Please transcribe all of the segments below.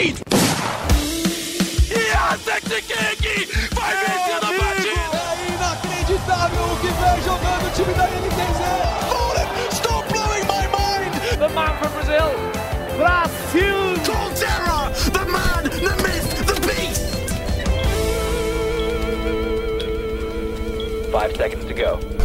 lead! Jacek King vai vencendo a partida! É inacreditável o que vem jogando o time da NTZ! Fallen, stop blowing my mind! The man from Brazil, Brasil! Colterra, the man, the myth, the beast! Five seconds to go.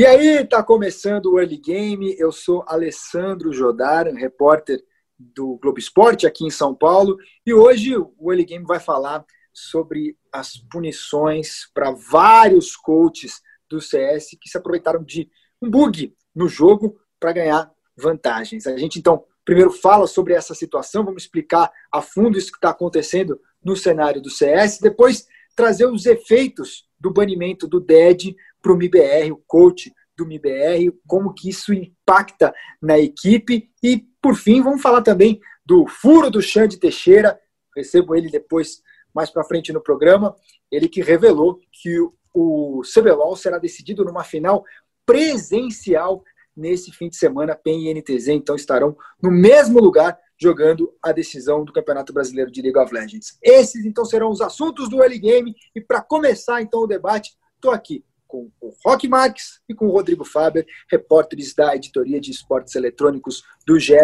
E aí, tá começando o Early Game. Eu sou Alessandro Jodar, repórter do Globo Esporte aqui em São Paulo. E hoje o Early Game vai falar sobre as punições para vários coaches do CS que se aproveitaram de um bug no jogo para ganhar vantagens. A gente então primeiro fala sobre essa situação, vamos explicar a fundo isso que está acontecendo no cenário do CS, depois trazer os efeitos do banimento do DED para o MIBR, o coach do MIBR, como que isso impacta na equipe. E, por fim, vamos falar também do furo do Xande Teixeira, recebo ele depois, mais para frente no programa, ele que revelou que o CBLOL será decidido numa final presencial nesse fim de semana, PEN e NTZ, então estarão no mesmo lugar jogando a decisão do Campeonato Brasileiro de League of Legends. Esses então serão os assuntos do early game. E para começar então o debate, estou aqui com o Rock Marques e com o Rodrigo Faber, repórteres da editoria de esportes eletrônicos do GE.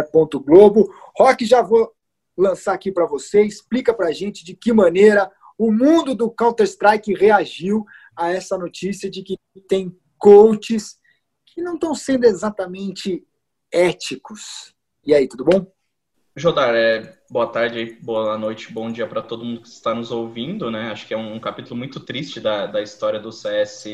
Globo. Rock, já vou lançar aqui para você, explica para a gente de que maneira o mundo do Counter-Strike reagiu a essa notícia de que tem coaches que não estão sendo exatamente éticos. E aí, tudo bom? Jodar, é, boa tarde, boa noite, bom dia para todo mundo que está nos ouvindo, né? Acho que é um, capítulo muito triste da, da história do CS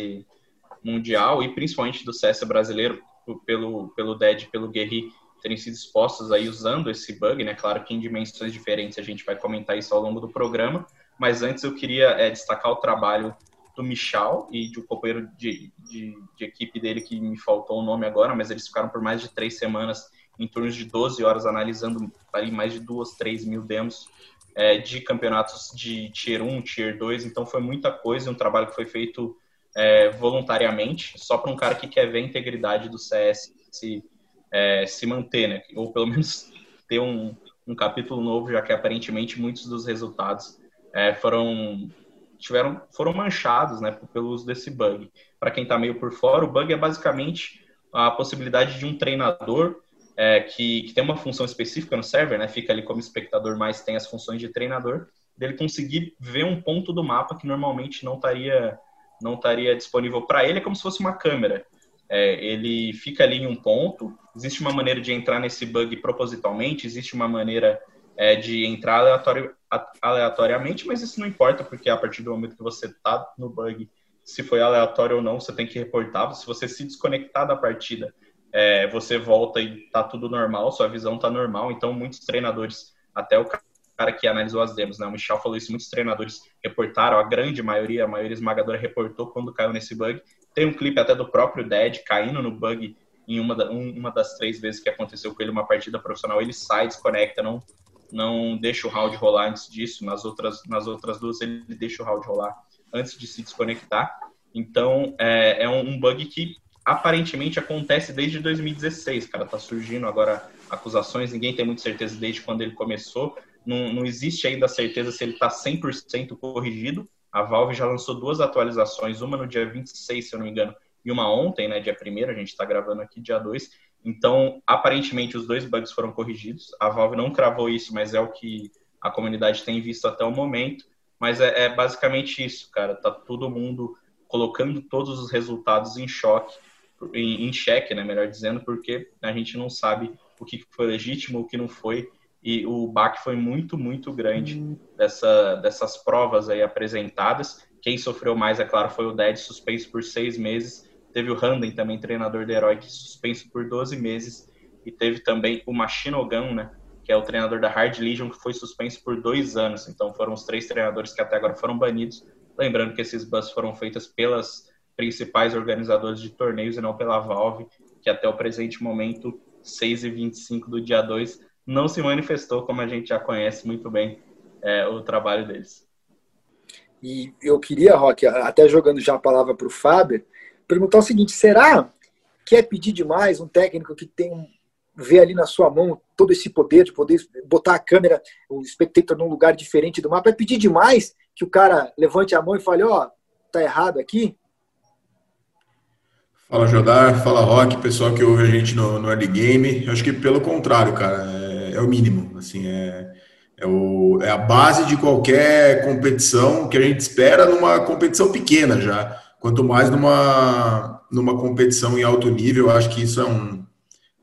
mundial e principalmente do CS brasileiro, pelo, pelo DED, pelo Guerri, terem sido expostos aí usando esse bug, né? Claro que em dimensões diferentes a gente vai comentar isso ao longo do programa, mas antes eu queria é, destacar o trabalho do Michal e de um companheiro de, de, de equipe dele que me faltou o nome agora, mas eles ficaram por mais de três semanas em torno de 12 horas analisando ali mais de duas, três mil demos é, de campeonatos de Tier 1, Tier 2, então foi muita coisa, um trabalho que foi feito é, voluntariamente, só para um cara que quer ver a integridade do CS se, é, se manter, né? ou pelo menos ter um, um capítulo novo, já que aparentemente muitos dos resultados é, foram tiveram foram manchados, né, pelo uso desse bug. Para quem está meio por fora, o bug é basicamente a possibilidade de um treinador é, que, que, tem uma função específica no server, né? Fica ali como espectador, mas tem as funções de treinador, dele conseguir ver um ponto do mapa que normalmente não estaria não estaria disponível para ele, é como se fosse uma câmera. É, ele fica ali em um ponto. Existe uma maneira de entrar nesse bug propositalmente, existe uma maneira é, de entrar aleatório, aleatoriamente, mas isso não importa, porque a partir do momento que você está no bug, se foi aleatório ou não, você tem que reportar. Se você se desconectar da partida, é, você volta e tá tudo normal, sua visão tá normal. Então, muitos treinadores, até o cara que analisou as demos, né? O Michel falou isso, muitos treinadores reportaram, a grande maioria, a maioria esmagadora reportou quando caiu nesse bug. Tem um clipe até do próprio Dead caindo no bug em uma, da, uma das três vezes que aconteceu com ele uma partida profissional. Ele sai, desconecta, não, não deixa o round rolar antes disso. Nas outras, nas outras duas, ele deixa o round rolar antes de se desconectar. Então, é, é um bug que aparentemente acontece desde 2016, cara. Tá surgindo agora acusações, ninguém tem muita certeza desde quando ele começou. Não, não existe ainda certeza se ele está 100% corrigido. A Valve já lançou duas atualizações, uma no dia 26, se eu não me engano, e uma ontem, né, dia 1 a gente está gravando aqui dia 2. Então, aparentemente, os dois bugs foram corrigidos. A Valve não cravou isso, mas é o que a comunidade tem visto até o momento. Mas é, é basicamente isso, cara. Tá todo mundo colocando todos os resultados em choque em, em xeque, né, melhor dizendo, porque a gente não sabe o que foi legítimo, o que não foi, e o baque foi muito, muito grande uhum. dessa, dessas provas aí apresentadas. Quem sofreu mais, é claro, foi o Dead, suspenso por seis meses. Teve o Randen, também treinador do Herói, suspenso por 12 meses. E teve também o Machinogun, né, que é o treinador da Hard Legion, que foi suspenso por dois anos. Então foram os três treinadores que até agora foram banidos. Lembrando que esses bans foram feitos pelas principais organizadores de torneios e não pela Valve, que até o presente momento, 6 e 25 do dia 2, não se manifestou, como a gente já conhece muito bem é, o trabalho deles. E eu queria, Rock, até jogando já a palavra para o Fábio, perguntar o seguinte: será que é pedir demais um técnico que tem ver ali na sua mão todo esse poder de poder botar a câmera, o spectator num lugar diferente do mapa, é pedir demais que o cara levante a mão e fale, ó, oh, tá errado aqui? Fala Jodar, fala Rock, pessoal que ouve a gente no, no Early Game. Eu acho que pelo contrário, cara, é, é o mínimo. Assim, é, é, o, é a base de qualquer competição que a gente espera numa competição pequena já. Quanto mais numa, numa competição em alto nível, eu acho que isso é um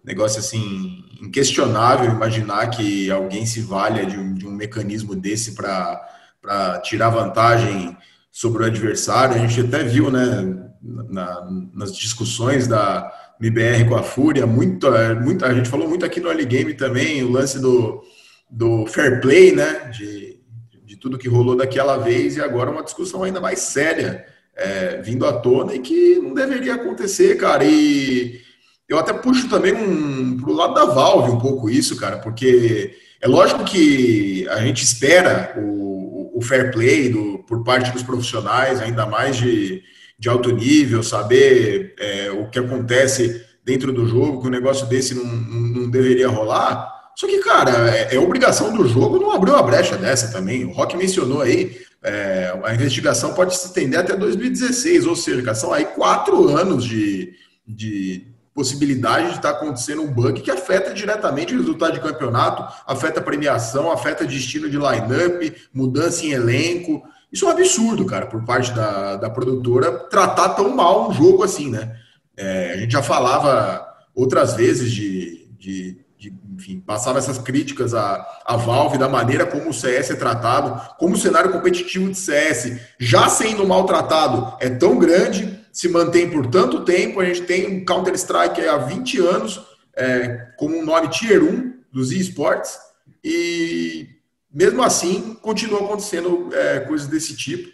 negócio assim inquestionável imaginar que alguém se valha de um, de um mecanismo desse para tirar vantagem sobre o adversário. A gente até viu, né, na, nas discussões da MBR com a Fúria, muito, muito, a gente falou muito aqui no Early Game também, o lance do, do fair play, né, de, de tudo que rolou daquela vez, e agora uma discussão ainda mais séria é, vindo à tona e que não deveria acontecer, cara. E eu até puxo também um, pro lado da Valve um pouco isso, cara, porque é lógico que a gente espera o, o fair play do, por parte dos profissionais, ainda mais de de alto nível, saber é, o que acontece dentro do jogo, que um negócio desse não, não, deveria rolar. Só que, cara, é, é, obrigação do jogo não abrir uma brecha dessa também. O Rock mencionou aí, é, a investigação pode se estender até 2016, ou seja, são aí quatro anos de, de possibilidade de estar acontecendo um bug que afeta diretamente o resultado de campeonato, afeta premiação, afeta destino de line-up, mudança em elenco. Isso é um absurdo, cara, por parte da, da produtora tratar tão mal um jogo assim, né? É, a gente já falava outras vezes de, de, de, enfim, passava essas críticas à, à Valve da maneira como o CS é tratado, como o cenário competitivo de CS, já sendo maltratado, é tão grande, se mantém por tanto tempo. A gente tem um Counter-Strike há 20 anos, é, como um nome Tier 1 dos esportes, e mesmo assim, continuam acontecendo é, coisas desse tipo.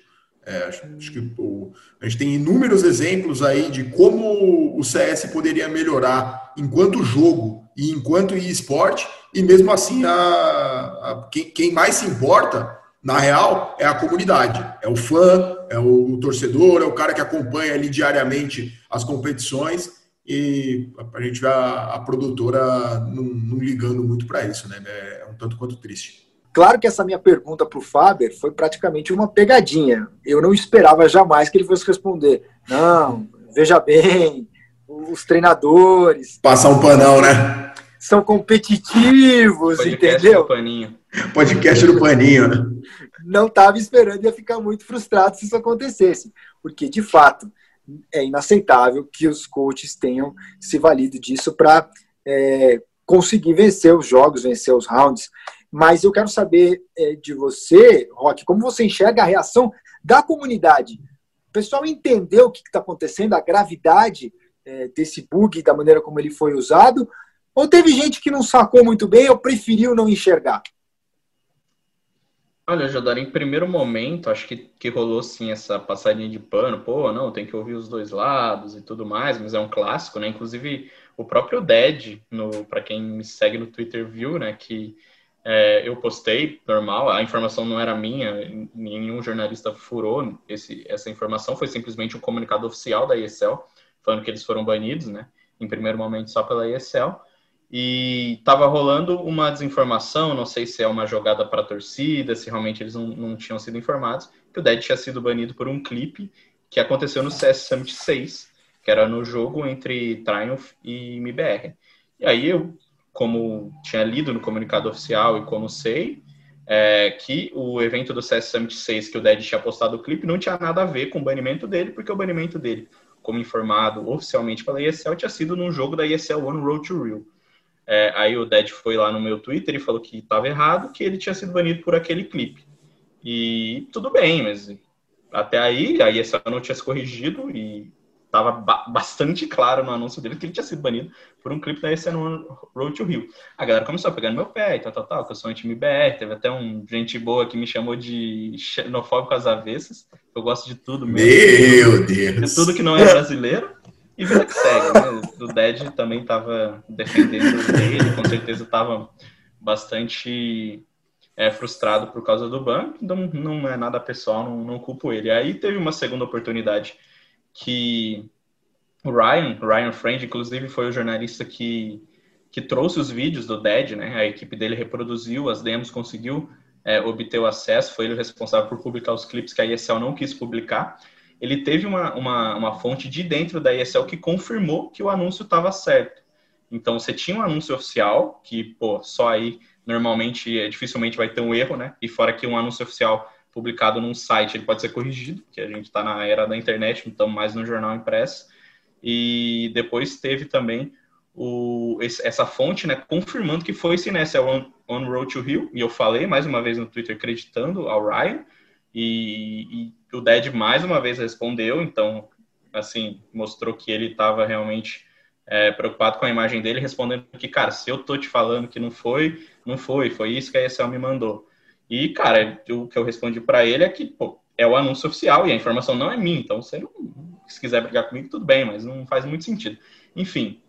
É, acho, que o, a gente tem inúmeros exemplos aí de como o CS poderia melhorar enquanto jogo e enquanto esporte, e mesmo assim a, a quem, quem, mais se importa, na real, é a comunidade, é o fã, é o torcedor, é o cara que acompanha ali diariamente as competições, e a gente vê a, a produtora não, não ligando muito para isso, né? É um tanto quanto triste. Claro que essa minha pergunta para o Faber foi praticamente uma pegadinha. Eu não esperava jamais que ele fosse responder. Não, veja bem, os treinadores. Passar um panão, né? São competitivos, Podcast entendeu? Do paninho. Podcast do paninho, né? Não estava esperando, ia ficar muito frustrado se isso acontecesse. Porque, de fato, é inaceitável que os coaches tenham se valido disso para é, conseguir vencer os jogos, vencer os rounds. Mas eu quero saber é, de você, Rock, como você enxerga a reação da comunidade. O pessoal entendeu o que está acontecendo, a gravidade é, desse bug, da maneira como ele foi usado? Ou teve gente que não sacou muito bem ou preferiu não enxergar? Olha, Jodar, em primeiro momento, acho que, que rolou sim essa passadinha de pano, pô, não, tem que ouvir os dois lados e tudo mais, mas é um clássico, né? Inclusive, o próprio Dead, para quem me segue no Twitter, viu, né, que é, eu postei, normal, a informação não era minha, nenhum jornalista furou esse, essa informação, foi simplesmente um comunicado oficial da ESL, falando que eles foram banidos, né, em primeiro momento só pela ESL, e estava rolando uma desinformação, não sei se é uma jogada para a torcida, se realmente eles não, não tinham sido informados, que o Dead tinha sido banido por um clipe que aconteceu no CS Summit 6, que era no jogo entre Triumph e MBR. E aí eu como tinha lido no comunicado oficial e como sei, é, que o evento do CS Summit 6 que o Dead tinha postado o clipe não tinha nada a ver com o banimento dele, porque o banimento dele, como informado oficialmente pela ESL, tinha sido num jogo da ESL One Road to Real. É, aí o Dead foi lá no meu Twitter e falou que estava errado, que ele tinha sido banido por aquele clipe. E tudo bem, mas até aí a ESL não tinha se corrigido e estava ba bastante claro no anúncio dele que ele tinha sido banido por um clipe da ESN Road to Rio. A galera começou a pegar no meu pé e tal, tal, tal, que eu sou um time BR. Teve até um gente boa que me chamou de xenofóbico às avessas. Eu gosto de tudo mesmo. Meu Deus! De tudo que não é brasileiro. E vida que segue, né? O Dead também estava defendendo ele, com certeza estava bastante é, frustrado por causa do banco. Então não é nada pessoal, não, não culpo ele. Aí teve uma segunda oportunidade que o Ryan, Ryan Friend, inclusive foi o jornalista que, que trouxe os vídeos do Dead, né? A equipe dele reproduziu as demos, conseguiu é, obter o acesso, foi ele o responsável por publicar os clipes que a ESL não quis publicar. Ele teve uma, uma, uma fonte de dentro da ESL que confirmou que o anúncio estava certo. Então, você tinha um anúncio oficial, que, pô, só aí normalmente, é, dificilmente vai ter um erro, né? E fora que um anúncio oficial publicado num site, ele pode ser corrigido, que a gente está na era da internet, então mais no jornal impresso. E depois teve também o, esse, essa fonte, né, confirmando que foi esse Nessa on, on Road to Rio, e eu falei mais uma vez no Twitter acreditando ao Ryan, e, e o Dead mais uma vez respondeu, então, assim, mostrou que ele estava realmente é, preocupado com a imagem dele, respondendo que, cara, se eu tô te falando que não foi, não foi, foi isso que a ESL me mandou. E, cara, o que eu respondi para ele é que, pô, é o anúncio oficial e a informação não é minha, então não, se quiser brigar comigo, tudo bem, mas não faz muito sentido. Enfim,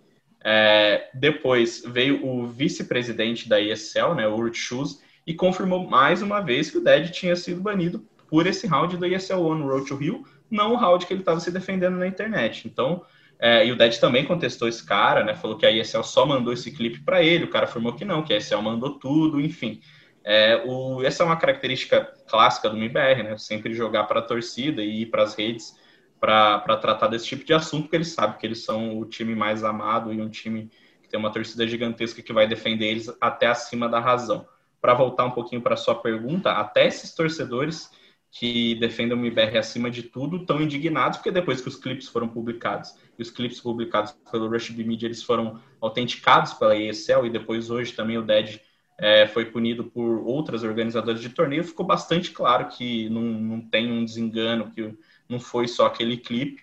é, depois veio o vice-presidente da ESL, né, o Urt Schulz, e confirmou mais uma vez que o Dead tinha sido banido por esse round do ESL One Road to Rio, não o round que ele estava se defendendo na internet. Então, é, e o Dead também contestou esse cara, né? Falou que a ESL só mandou esse clipe para ele. O cara afirmou que não, que a ESL mandou tudo, enfim. É, o, essa é uma característica clássica do MIBR, né? Sempre jogar para a torcida e ir para as redes para tratar desse tipo de assunto, porque eles sabem que eles são o time mais amado e um time que tem uma torcida gigantesca que vai defender eles até acima da razão. Para voltar um pouquinho para sua pergunta, até esses torcedores que defendem o MIBR acima de tudo estão indignados porque depois que os clipes foram publicados e os clipes publicados pelo Rush B Media eles foram autenticados pela ESL e depois hoje também o Dead é, foi punido por outras organizadoras de torneio, ficou bastante claro que não, não tem um desengano, que não foi só aquele clipe,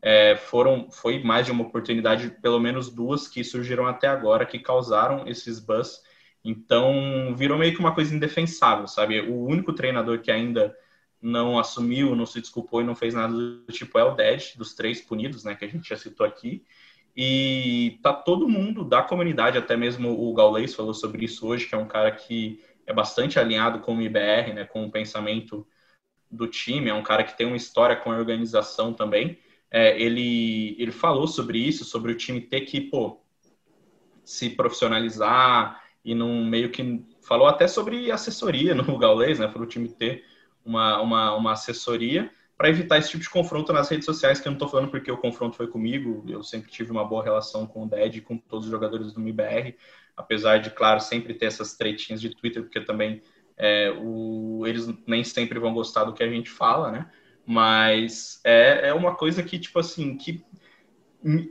é, foram, foi mais de uma oportunidade, pelo menos duas que surgiram até agora, que causaram esses buzz. Então, virou meio que uma coisa indefensável, sabe? O único treinador que ainda não assumiu, não se desculpou e não fez nada do tipo é o Dead, dos três punidos, né, que a gente já citou aqui. E tá todo mundo da comunidade, até mesmo o Gaulês falou sobre isso hoje, que é um cara que é bastante alinhado com o IBR, né, com o pensamento do time, é um cara que tem uma história com a organização também. É, ele, ele falou sobre isso, sobre o time ter que, pô, se profissionalizar e num meio que falou até sobre assessoria no Gaulês, né, para o time ter uma, uma, uma assessoria para evitar esse tipo de confronto nas redes sociais, que eu não estou falando porque o confronto foi comigo, eu sempre tive uma boa relação com o Ded e com todos os jogadores do MIBR, apesar de, claro, sempre ter essas tretinhas de Twitter, porque também é, o, eles nem sempre vão gostar do que a gente fala, né? Mas é, é uma coisa que, tipo assim, que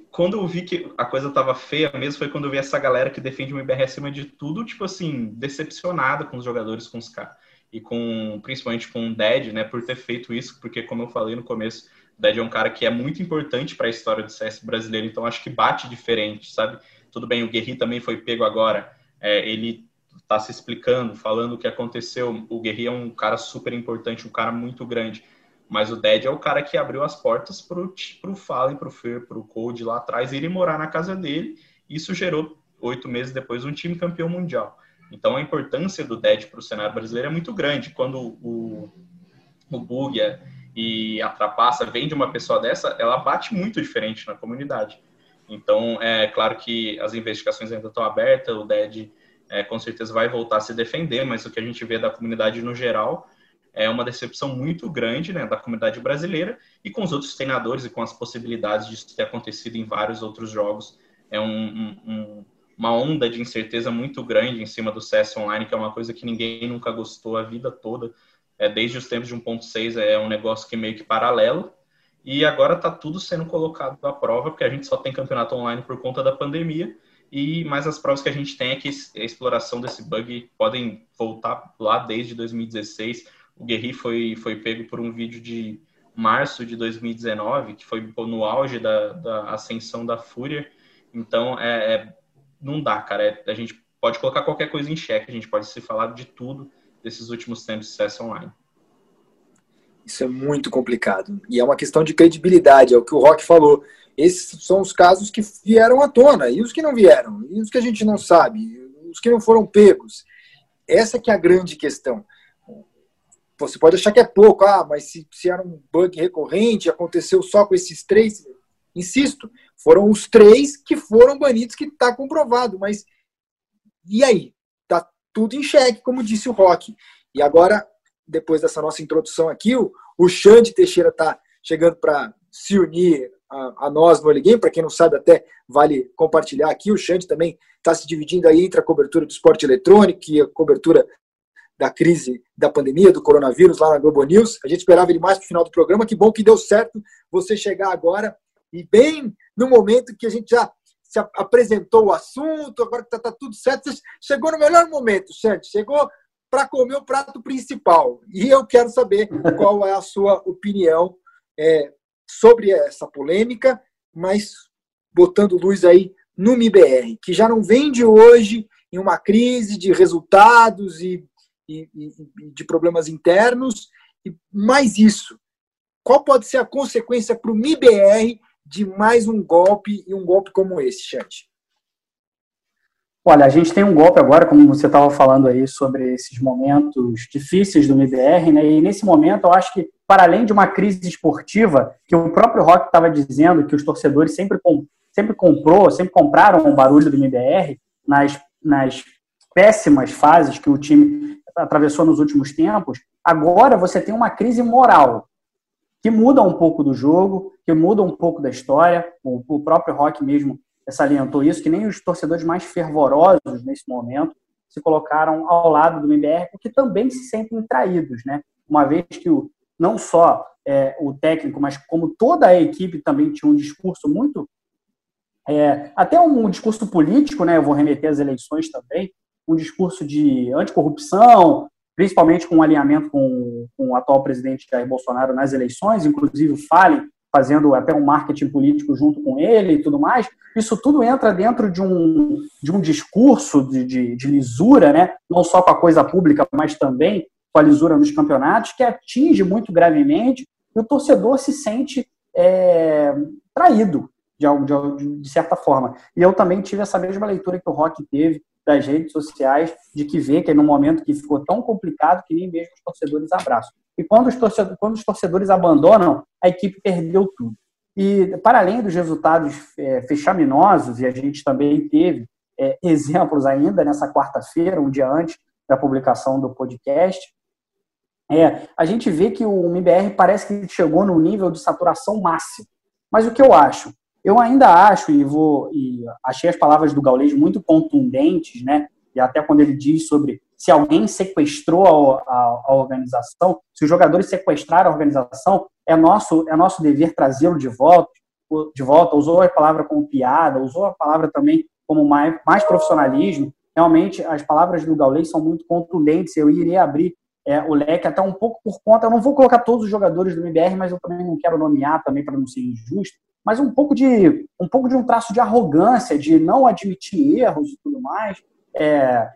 quando eu vi que a coisa tava feia mesmo, foi quando eu vi essa galera que defende o MIBR acima de tudo, tipo assim, decepcionada com os jogadores, com os caras e com principalmente com o Dead, né, por ter feito isso, porque como eu falei no começo, o Dead é um cara que é muito importante para a história do CS brasileiro, então acho que bate diferente, sabe? Tudo bem, o Guerri também foi pego agora, é, ele está se explicando, falando o que aconteceu. O Guerri é um cara super importante, um cara muito grande, mas o Dead é o cara que abriu as portas para o Fallen, para o Fer, para o Code lá atrás irem morar na casa dele. Isso gerou oito meses depois um time campeão mundial. Então, a importância do DED para o cenário brasileiro é muito grande. Quando o, o Bugia e a Trapaça vem de uma pessoa dessa, ela bate muito diferente na comunidade. Então, é claro que as investigações ainda estão abertas, o DED é, com certeza vai voltar a se defender, mas o que a gente vê da comunidade no geral é uma decepção muito grande né, da comunidade brasileira e com os outros treinadores e com as possibilidades disso ter acontecido em vários outros jogos. É um, um, uma onda de incerteza muito grande em cima do CS Online, que é uma coisa que ninguém nunca gostou a vida toda. É, desde os tempos de 1.6 é um negócio que meio que paralelo. E agora está tudo sendo colocado à prova, porque a gente só tem campeonato online por conta da pandemia. E mais as provas que a gente tem é que a exploração desse bug podem voltar lá desde 2016. O Guerri foi, foi pego por um vídeo de março de 2019, que foi no auge da, da ascensão da Fúria. Então, é, é não dá, cara. É, a gente pode colocar qualquer coisa em xeque, a gente pode se falar de tudo desses últimos tempos de CS online. Isso é muito complicado. E é uma questão de credibilidade, é o que o Rock falou. Esses são os casos que vieram à tona, e os que não vieram, e os que a gente não sabe, os que não foram pegos. Essa que é a grande questão. Você pode achar que é pouco, ah, mas se, se era um bug recorrente, aconteceu só com esses três, insisto, foram os três que foram banidos, que está comprovado, mas E aí? Tá tudo em xeque, como disse o Rock. E agora, depois dessa nossa introdução aqui, o, o Xande Teixeira está chegando para se unir a, a, nós no Early Game. Para quem não sabe, até vale compartilhar aqui. O Xande também está se dividindo aí entre a cobertura do esporte eletrônico e a cobertura da crise da pandemia, do coronavírus lá na Globo News. A gente esperava ele mais para o final do programa. Que bom que deu certo você chegar agora e bem no momento que a gente já se apresentou o assunto, agora que está tá tudo certo. Você chegou no melhor momento, Xande. Chegou para comer o prato principal. E eu quero saber qual é a sua opinião é, sobre essa polêmica, mas botando luz aí no MIBR, que já não vem de hoje em uma crise de resultados e e, e, de problemas internos. E mais isso, qual pode ser a consequência para o MIBR de mais um golpe e um golpe como esse, Chante? Olha, a gente tem um golpe agora, como você estava falando aí, sobre esses momentos difíceis do MBR, né? E nesse momento, eu acho que, para além de uma crise esportiva, que o próprio Rock estava dizendo que os torcedores sempre, sempre comprou, sempre compraram o barulho do MBR nas, nas péssimas fases que o time atravessou nos últimos tempos, agora você tem uma crise moral que muda um pouco do jogo, que muda um pouco da história. O, próprio Rock mesmo salientou isso, que nem os torcedores mais fervorosos nesse momento se colocaram ao lado do MBR, porque também se sentem traídos, né? Uma vez que o, não só é, o técnico, mas como toda a equipe também tinha um discurso muito é, até um discurso político, né? Eu vou remeter às eleições também, um discurso de anticorrupção, principalmente com um alinhamento com, com o atual presidente Jair Bolsonaro nas eleições, inclusive o Fale fazendo até um marketing político junto com ele e tudo mais, isso tudo entra dentro de um, de um discurso de, de, de lisura, né? não só com a coisa pública, mas também com a lisura nos campeonatos, que atinge muito gravemente e o torcedor se sente é, traído, de, de, de, certa forma. E eu também tive essa mesma leitura que o Rock teve das redes sociais, de que vê que é num momento que ficou tão complicado que nem mesmo os torcedores abraçam. E quando os torcedores, quando os torcedores abandonam, a equipe perdeu tudo. E, para além dos resultados é, fechaminosos, e a gente também teve é, exemplos ainda nessa quarta-feira, um dia antes da publicação do podcast, é, a gente vê que o MBR parece que chegou no nível de saturação máximo. Mas o que eu acho? Eu ainda acho, e vou e achei as palavras do Gaules muito contundentes, né? E até quando ele diz sobre se alguém sequestrou a, a, a organização, se os jogadores sequestraram a organização, é nosso, é nosso dever trazê-lo de volta, de volta. Usou a palavra como piada, usou a palavra também como mais, mais profissionalismo. Realmente, as palavras do Gaules são muito contundentes. Eu iria abrir é, o leque até um pouco por conta. Eu não vou colocar todos os jogadores do MBR, mas eu também não quero nomear também para não ser injusto mas um pouco de um pouco de um traço de arrogância, de não admitir erros e tudo mais. É,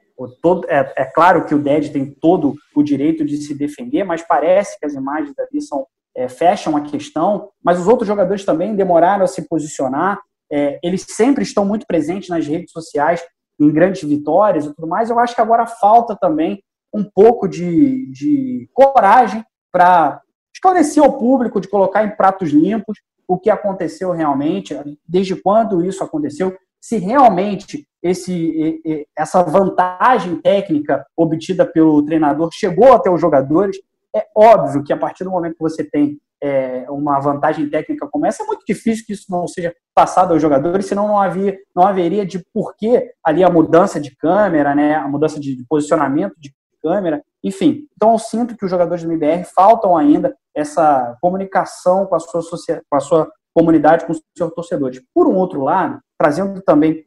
todo, é, é claro que o Ded tem todo o direito de se defender, mas parece que as imagens ali são, é, fecham a questão. Mas os outros jogadores também demoraram a se posicionar. É, eles sempre estão muito presentes nas redes sociais em grandes vitórias e tudo mais. Eu acho que agora falta também um pouco de, de coragem para esclarecer ao público, de colocar em pratos limpos o que aconteceu realmente, desde quando isso aconteceu, se realmente esse, essa vantagem técnica obtida pelo treinador chegou até os jogadores. É óbvio que a partir do momento que você tem é, uma vantagem técnica como essa, é muito difícil que isso não seja passado aos jogadores, senão não, havia, não haveria de porquê ali a mudança de câmera, né, a mudança de posicionamento de câmera, enfim. Então eu sinto que os jogadores do MBR faltam ainda essa comunicação com a sua, com a sua comunidade, com os seus torcedores. Por um outro lado, trazendo também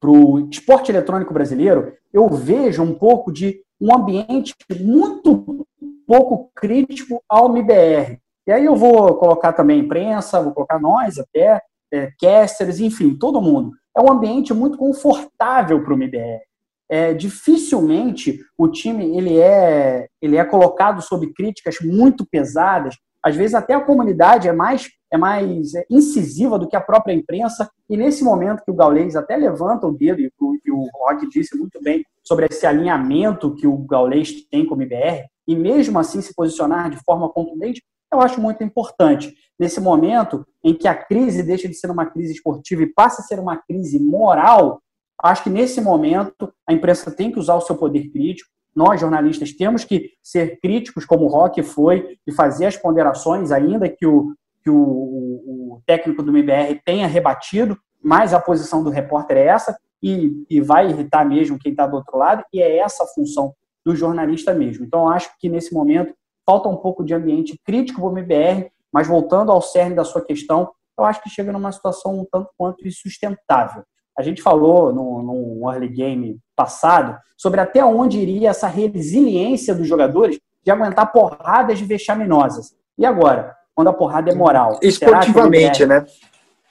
para o esporte eletrônico brasileiro, eu vejo um pouco de um ambiente muito pouco crítico ao MBR. E aí eu vou colocar também imprensa, vou colocar nós até, é, casters, enfim, todo mundo. É um ambiente muito confortável para o MBR é, dificilmente o time ele é, ele é colocado sob críticas muito pesadas. Às vezes até a comunidade é mais é mais incisiva do que a própria imprensa. E nesse momento que o Gaules até levanta o dedo, e o, e o Rock disse muito bem sobre esse alinhamento que o Gaules tem com o IBR, e mesmo assim se posicionar de forma contundente, eu acho muito importante. Nesse momento em que a crise deixa de ser uma crise esportiva e passa a ser uma crise moral, Acho que nesse momento a imprensa tem que usar o seu poder crítico. Nós, jornalistas, temos que ser críticos, como o Rock foi, e fazer as ponderações, ainda que o, que o, o técnico do MBR tenha rebatido, mas a posição do repórter é essa, e, e vai irritar mesmo quem está do outro lado, e é essa a função do jornalista mesmo. Então, acho que nesse momento falta um pouco de ambiente crítico para o MBR, mas voltando ao cerne da sua questão, eu acho que chega numa situação um tanto quanto insustentável. A gente falou no, no early game passado sobre até onde iria essa resiliência dos jogadores de aguentar porradas vexaminosas. E agora, quando a porrada é moral? Esportivamente, né?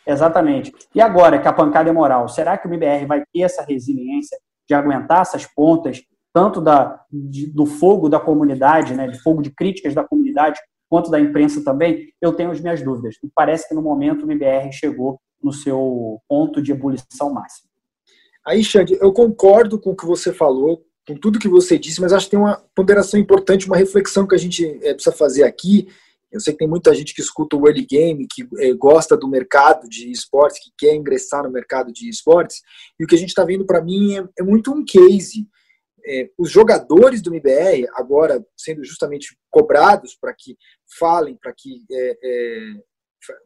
Exatamente. E agora que a pancada é moral, será que o MBR vai ter essa resiliência de aguentar essas pontas, tanto da, de, do fogo da comunidade, né, de fogo de críticas da comunidade, quanto da imprensa também? Eu tenho as minhas dúvidas. E parece que no momento o MBR chegou no seu ponto de ebulição máxima. Aí, Xande, eu concordo com o que você falou, com tudo que você disse, mas acho que tem uma ponderação importante, uma reflexão que a gente é, precisa fazer aqui. Eu sei que tem muita gente que escuta o early game, que é, gosta do mercado de esportes, que quer ingressar no mercado de esportes, e o que a gente está vendo para mim é, é, muito um case. É, os jogadores do MBR, agora sendo justamente cobrados para que falem, para que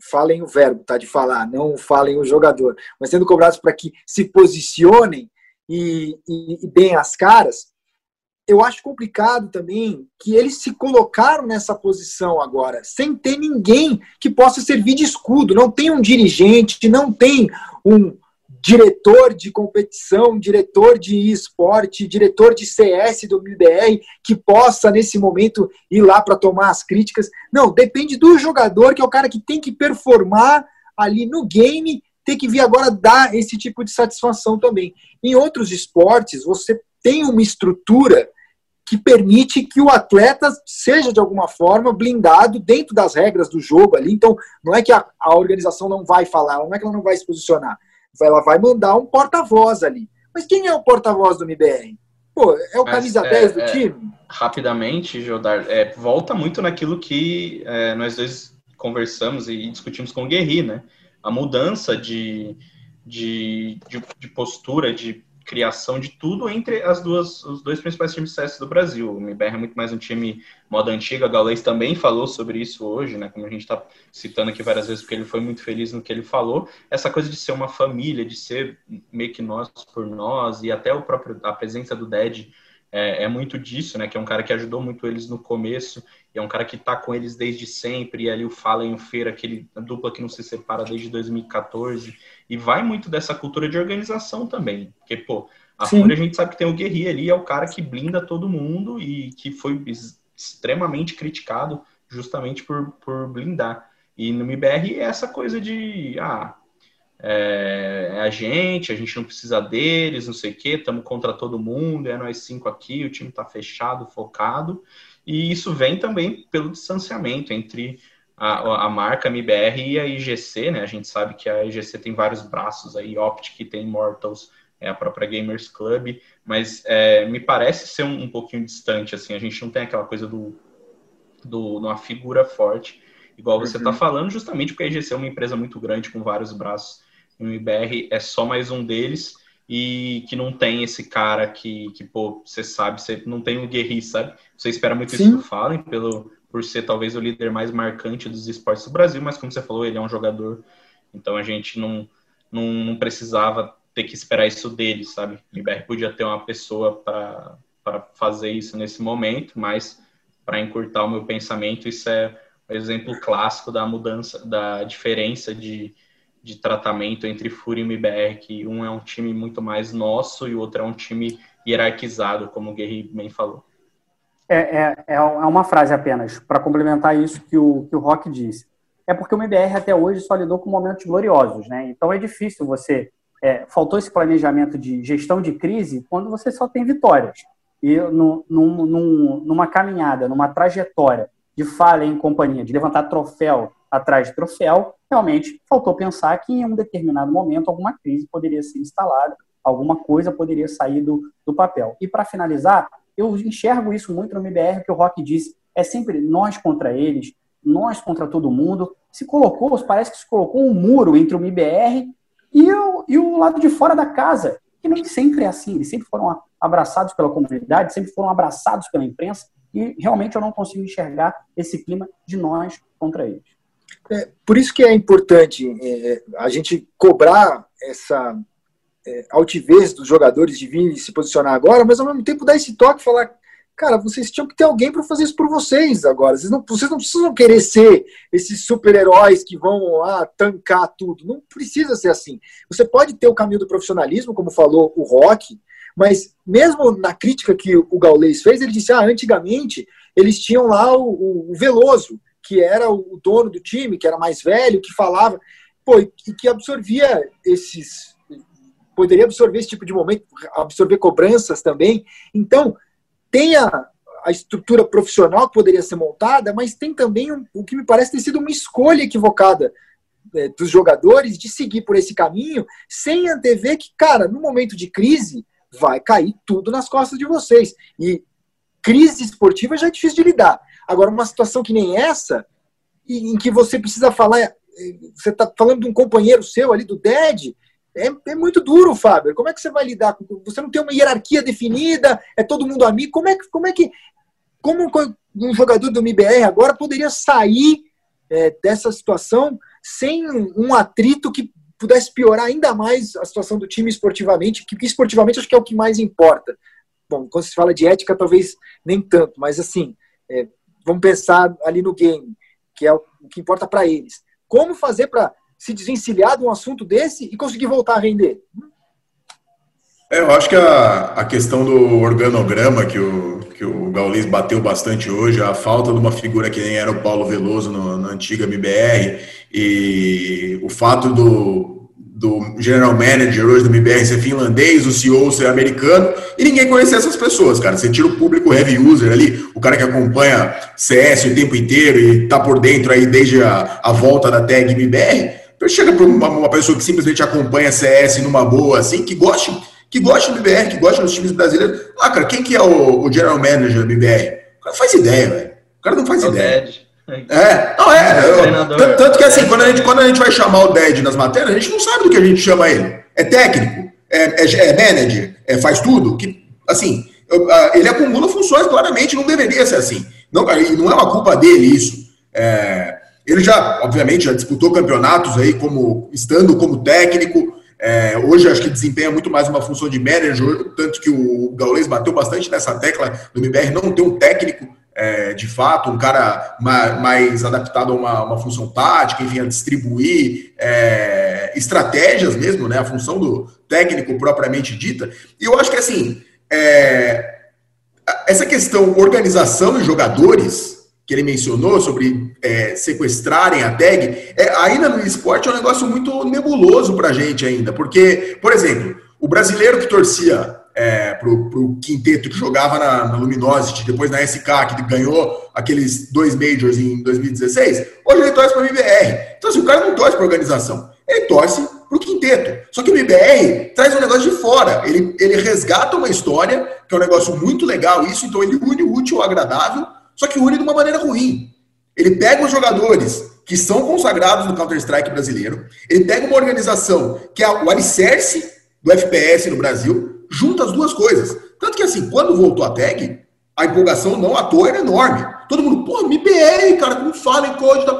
falem o verbo, tá? De falar, não falem o jogador, mas sendo cobrados para que se posicionem e, e, e deem as caras, eu acho complicado também que eles se colocaram nessa posição agora, sem ter ninguém que possa servir de escudo. Não tem um dirigente, não tem um, diretor de competição, diretor de esporte, diretor de CS do MBR que possa nesse momento ir lá para tomar as críticas. Não, depende do jogador, que é o cara que tem que performar ali no game, tem que vir agora dar esse tipo de satisfação também. Em outros esportes, você tem uma estrutura que permite que o atleta seja de alguma forma blindado dentro das regras do jogo ali. Então, não é que a, a organização não vai falar, não é que ela não vai se posicionar ela vai mandar um porta-voz ali. Mas quem é o porta-voz do MBR? Pô, é o Mas, camisa é, 10 do é, time? Rapidamente, Jodar, é, volta muito naquilo que é, nós dois conversamos e discutimos com o Guerri, né? A mudança de, de, de, de postura, de criação de tudo entre as duas, os dois principais times de CS do Brasil. O MBR é muito mais um time moda antiga, a Galês também falou sobre isso hoje, né? Como a gente está citando aqui várias vezes, porque ele foi muito feliz no que ele falou. Essa coisa de ser uma família, de ser meio que nós por nós, e até o próprio, a presença do Dead é, é, muito disso, né? Que é um cara que ajudou muito eles no começo, e é um cara que tá com eles desde sempre, e ali o Fala e o Feira, aquele dupla que não se separa desde 2014, e vai muito dessa cultura de organização também, porque, pô, a Sim. A gente sabe que tem o Guerri ali, é o cara que blinda todo mundo e que foi extremamente criticado justamente por, por blindar. E no MBR é essa coisa de, ah, é, é, a gente, a gente não precisa deles, não sei o quê, estamos contra todo mundo, é nós cinco aqui, o time está fechado, focado, e isso vem também pelo distanciamento entre a, a, marca MBR e a IGC, né? A gente sabe que a IGC tem vários braços aí, Optic tem Mortals, é a própria Gamers Club, mas é, me parece ser um, um, pouquinho distante, assim, a gente não tem aquela coisa do, do uma figura forte, igual você está uhum. falando, justamente porque a IGC é uma empresa muito grande com vários braços o IBR é só mais um deles e que não tem esse cara que, que pô, você sabe, você não tem o um Guerri, sabe? Você espera muito Sim. isso do Fallen, pelo, por ser talvez o líder mais marcante dos esportes do Brasil, mas como você falou, ele é um jogador, então a gente não, não, não precisava ter que esperar isso dele, sabe? O IBR podia ter uma pessoa para fazer isso nesse momento, mas para encurtar o meu pensamento, isso é um exemplo clássico da mudança, da diferença de de tratamento entre Fúria e MBR, que um é um time muito mais nosso e o outro é um time hierarquizado, como o Guerri bem falou. É, é, é uma frase apenas, para complementar isso que o, que o Rock disse. É porque o MBR até hoje só lidou com momentos gloriosos, né? Então é difícil você. É, faltou esse planejamento de gestão de crise quando você só tem vitórias. E no, num, num, numa caminhada, numa trajetória de falha em companhia, de levantar troféu atrás de troféu, realmente faltou pensar que em um determinado momento alguma crise poderia ser instalada, alguma coisa poderia sair do, do papel. E para finalizar, eu enxergo isso muito no MBR, que o Rock disse, é sempre nós contra eles, nós contra todo mundo. Se colocou, parece que se colocou um muro entre o MBR e o, e o lado de fora da casa. que nem sempre é assim. Eles sempre foram abraçados pela comunidade, sempre foram abraçados pela imprensa, e realmente eu não consigo enxergar esse clima de nós contra eles. É, por isso que é importante é, a gente cobrar essa é, altivez dos jogadores de vir e se posicionar agora, mas ao mesmo tempo dar esse toque e falar, cara, vocês tinham que ter alguém para fazer isso por vocês agora. Vocês não, vocês não precisam querer ser esses super-heróis que vão lá tancar tudo. Não precisa ser assim. Você pode ter o caminho do profissionalismo, como falou o Rock, mas mesmo na crítica que o Gaulês fez, ele disse: ah, antigamente eles tinham lá o, o Veloso, que era o dono do time, que era mais velho, que falava, pô, e que absorvia esses. Poderia absorver esse tipo de momento, absorver cobranças também. Então, tem a, a estrutura profissional que poderia ser montada, mas tem também um, o que me parece ter sido uma escolha equivocada é, dos jogadores de seguir por esse caminho sem antever que, cara, no momento de crise, vai cair tudo nas costas de vocês. E crise esportiva já é difícil de lidar. Agora, uma situação que nem essa, em que você precisa falar, eh, você está falando de um companheiro seu ali, do DED, é, é, muito duro, Fábio. Como é que você vai lidar com. Você não tem uma hierarquia definida, é todo mundo amigo. Como é que. Como, é que, como um jogador do MBR agora poderia sair é, dessa situação sem um atrito que pudesse piorar ainda mais a situação do time esportivamente, que esportivamente acho que é o que mais importa. Bom, quando se fala de ética, talvez nem tanto, mas assim, é, vamos pensar ali no game, que é o, o que importa para eles. Como fazer para se desvencilhar de um assunto desse e conseguir voltar a render? É, eu acho que a, a questão do organograma que o, que o Gaules bateu bastante hoje, a falta de uma figura que nem era o Paulo Veloso no, na antiga MBR, e o fato do, do general manager hoje do MBR ser finlandês, o CEO ser americano, e ninguém conhecer essas pessoas, cara. Você tira o público heavy user ali, o cara que acompanha CS o tempo inteiro e tá por dentro aí desde a, a volta da tag MBR, então chega para uma, uma, pessoa que simplesmente acompanha CS numa boa, assim, que goste, que goste do MBR, que goste dos times brasileiros. Ah, cara, quem que é o, o general manager do MBR? O cara não faz ideia, velho. O cara não faz é ideia. É, não é. Eu, tanto que assim, quando a, gente, quando a gente vai chamar o Ded nas matérias, a gente não sabe do que a gente chama ele. É técnico, é, é, é manager, é, faz tudo. Que, assim, eu, ele acumula funções, claramente, não deveria ser assim. Não, não é uma culpa dele isso. É, ele já, obviamente, já disputou campeonatos aí como estando como técnico. É, hoje acho que desempenha muito mais uma função de manager, tanto que o Gaules bateu bastante nessa tecla do MBR não ter um técnico é, de fato, um cara mais, mais adaptado a uma, uma, função tática, enfim, a distribuir é, estratégias mesmo, né? A função do técnico propriamente dita. E eu acho que assim, é, essa questão organização e jogadores que ele mencionou sobre é, sequestrarem a tag, é, ainda no esporte é um negócio muito nebuloso para a gente ainda, porque, por exemplo, o brasileiro que torcia é, para o quinteto que jogava na, na, Luminosity, depois na SK, que ganhou aqueles dois Majors em 2016, hoje ele torce para o MBR. Então, assim, o cara não torce para a organização, ele torce para o quinteto. Só que o MBR traz um negócio de fora, ele, ele resgata uma história, que é um negócio muito legal, isso, então ele une o útil ao agradável, só que une de uma maneira ruim. Ele pega os jogadores que são consagrados no Counter-Strike brasileiro, ele pega uma organização que é o alicerce do FPS no Brasil, junta as duas coisas. Tanto que assim, quando voltou a tag, a empolgação não à toa era enorme. Todo mundo, pô, MBR, cara, como fala em código.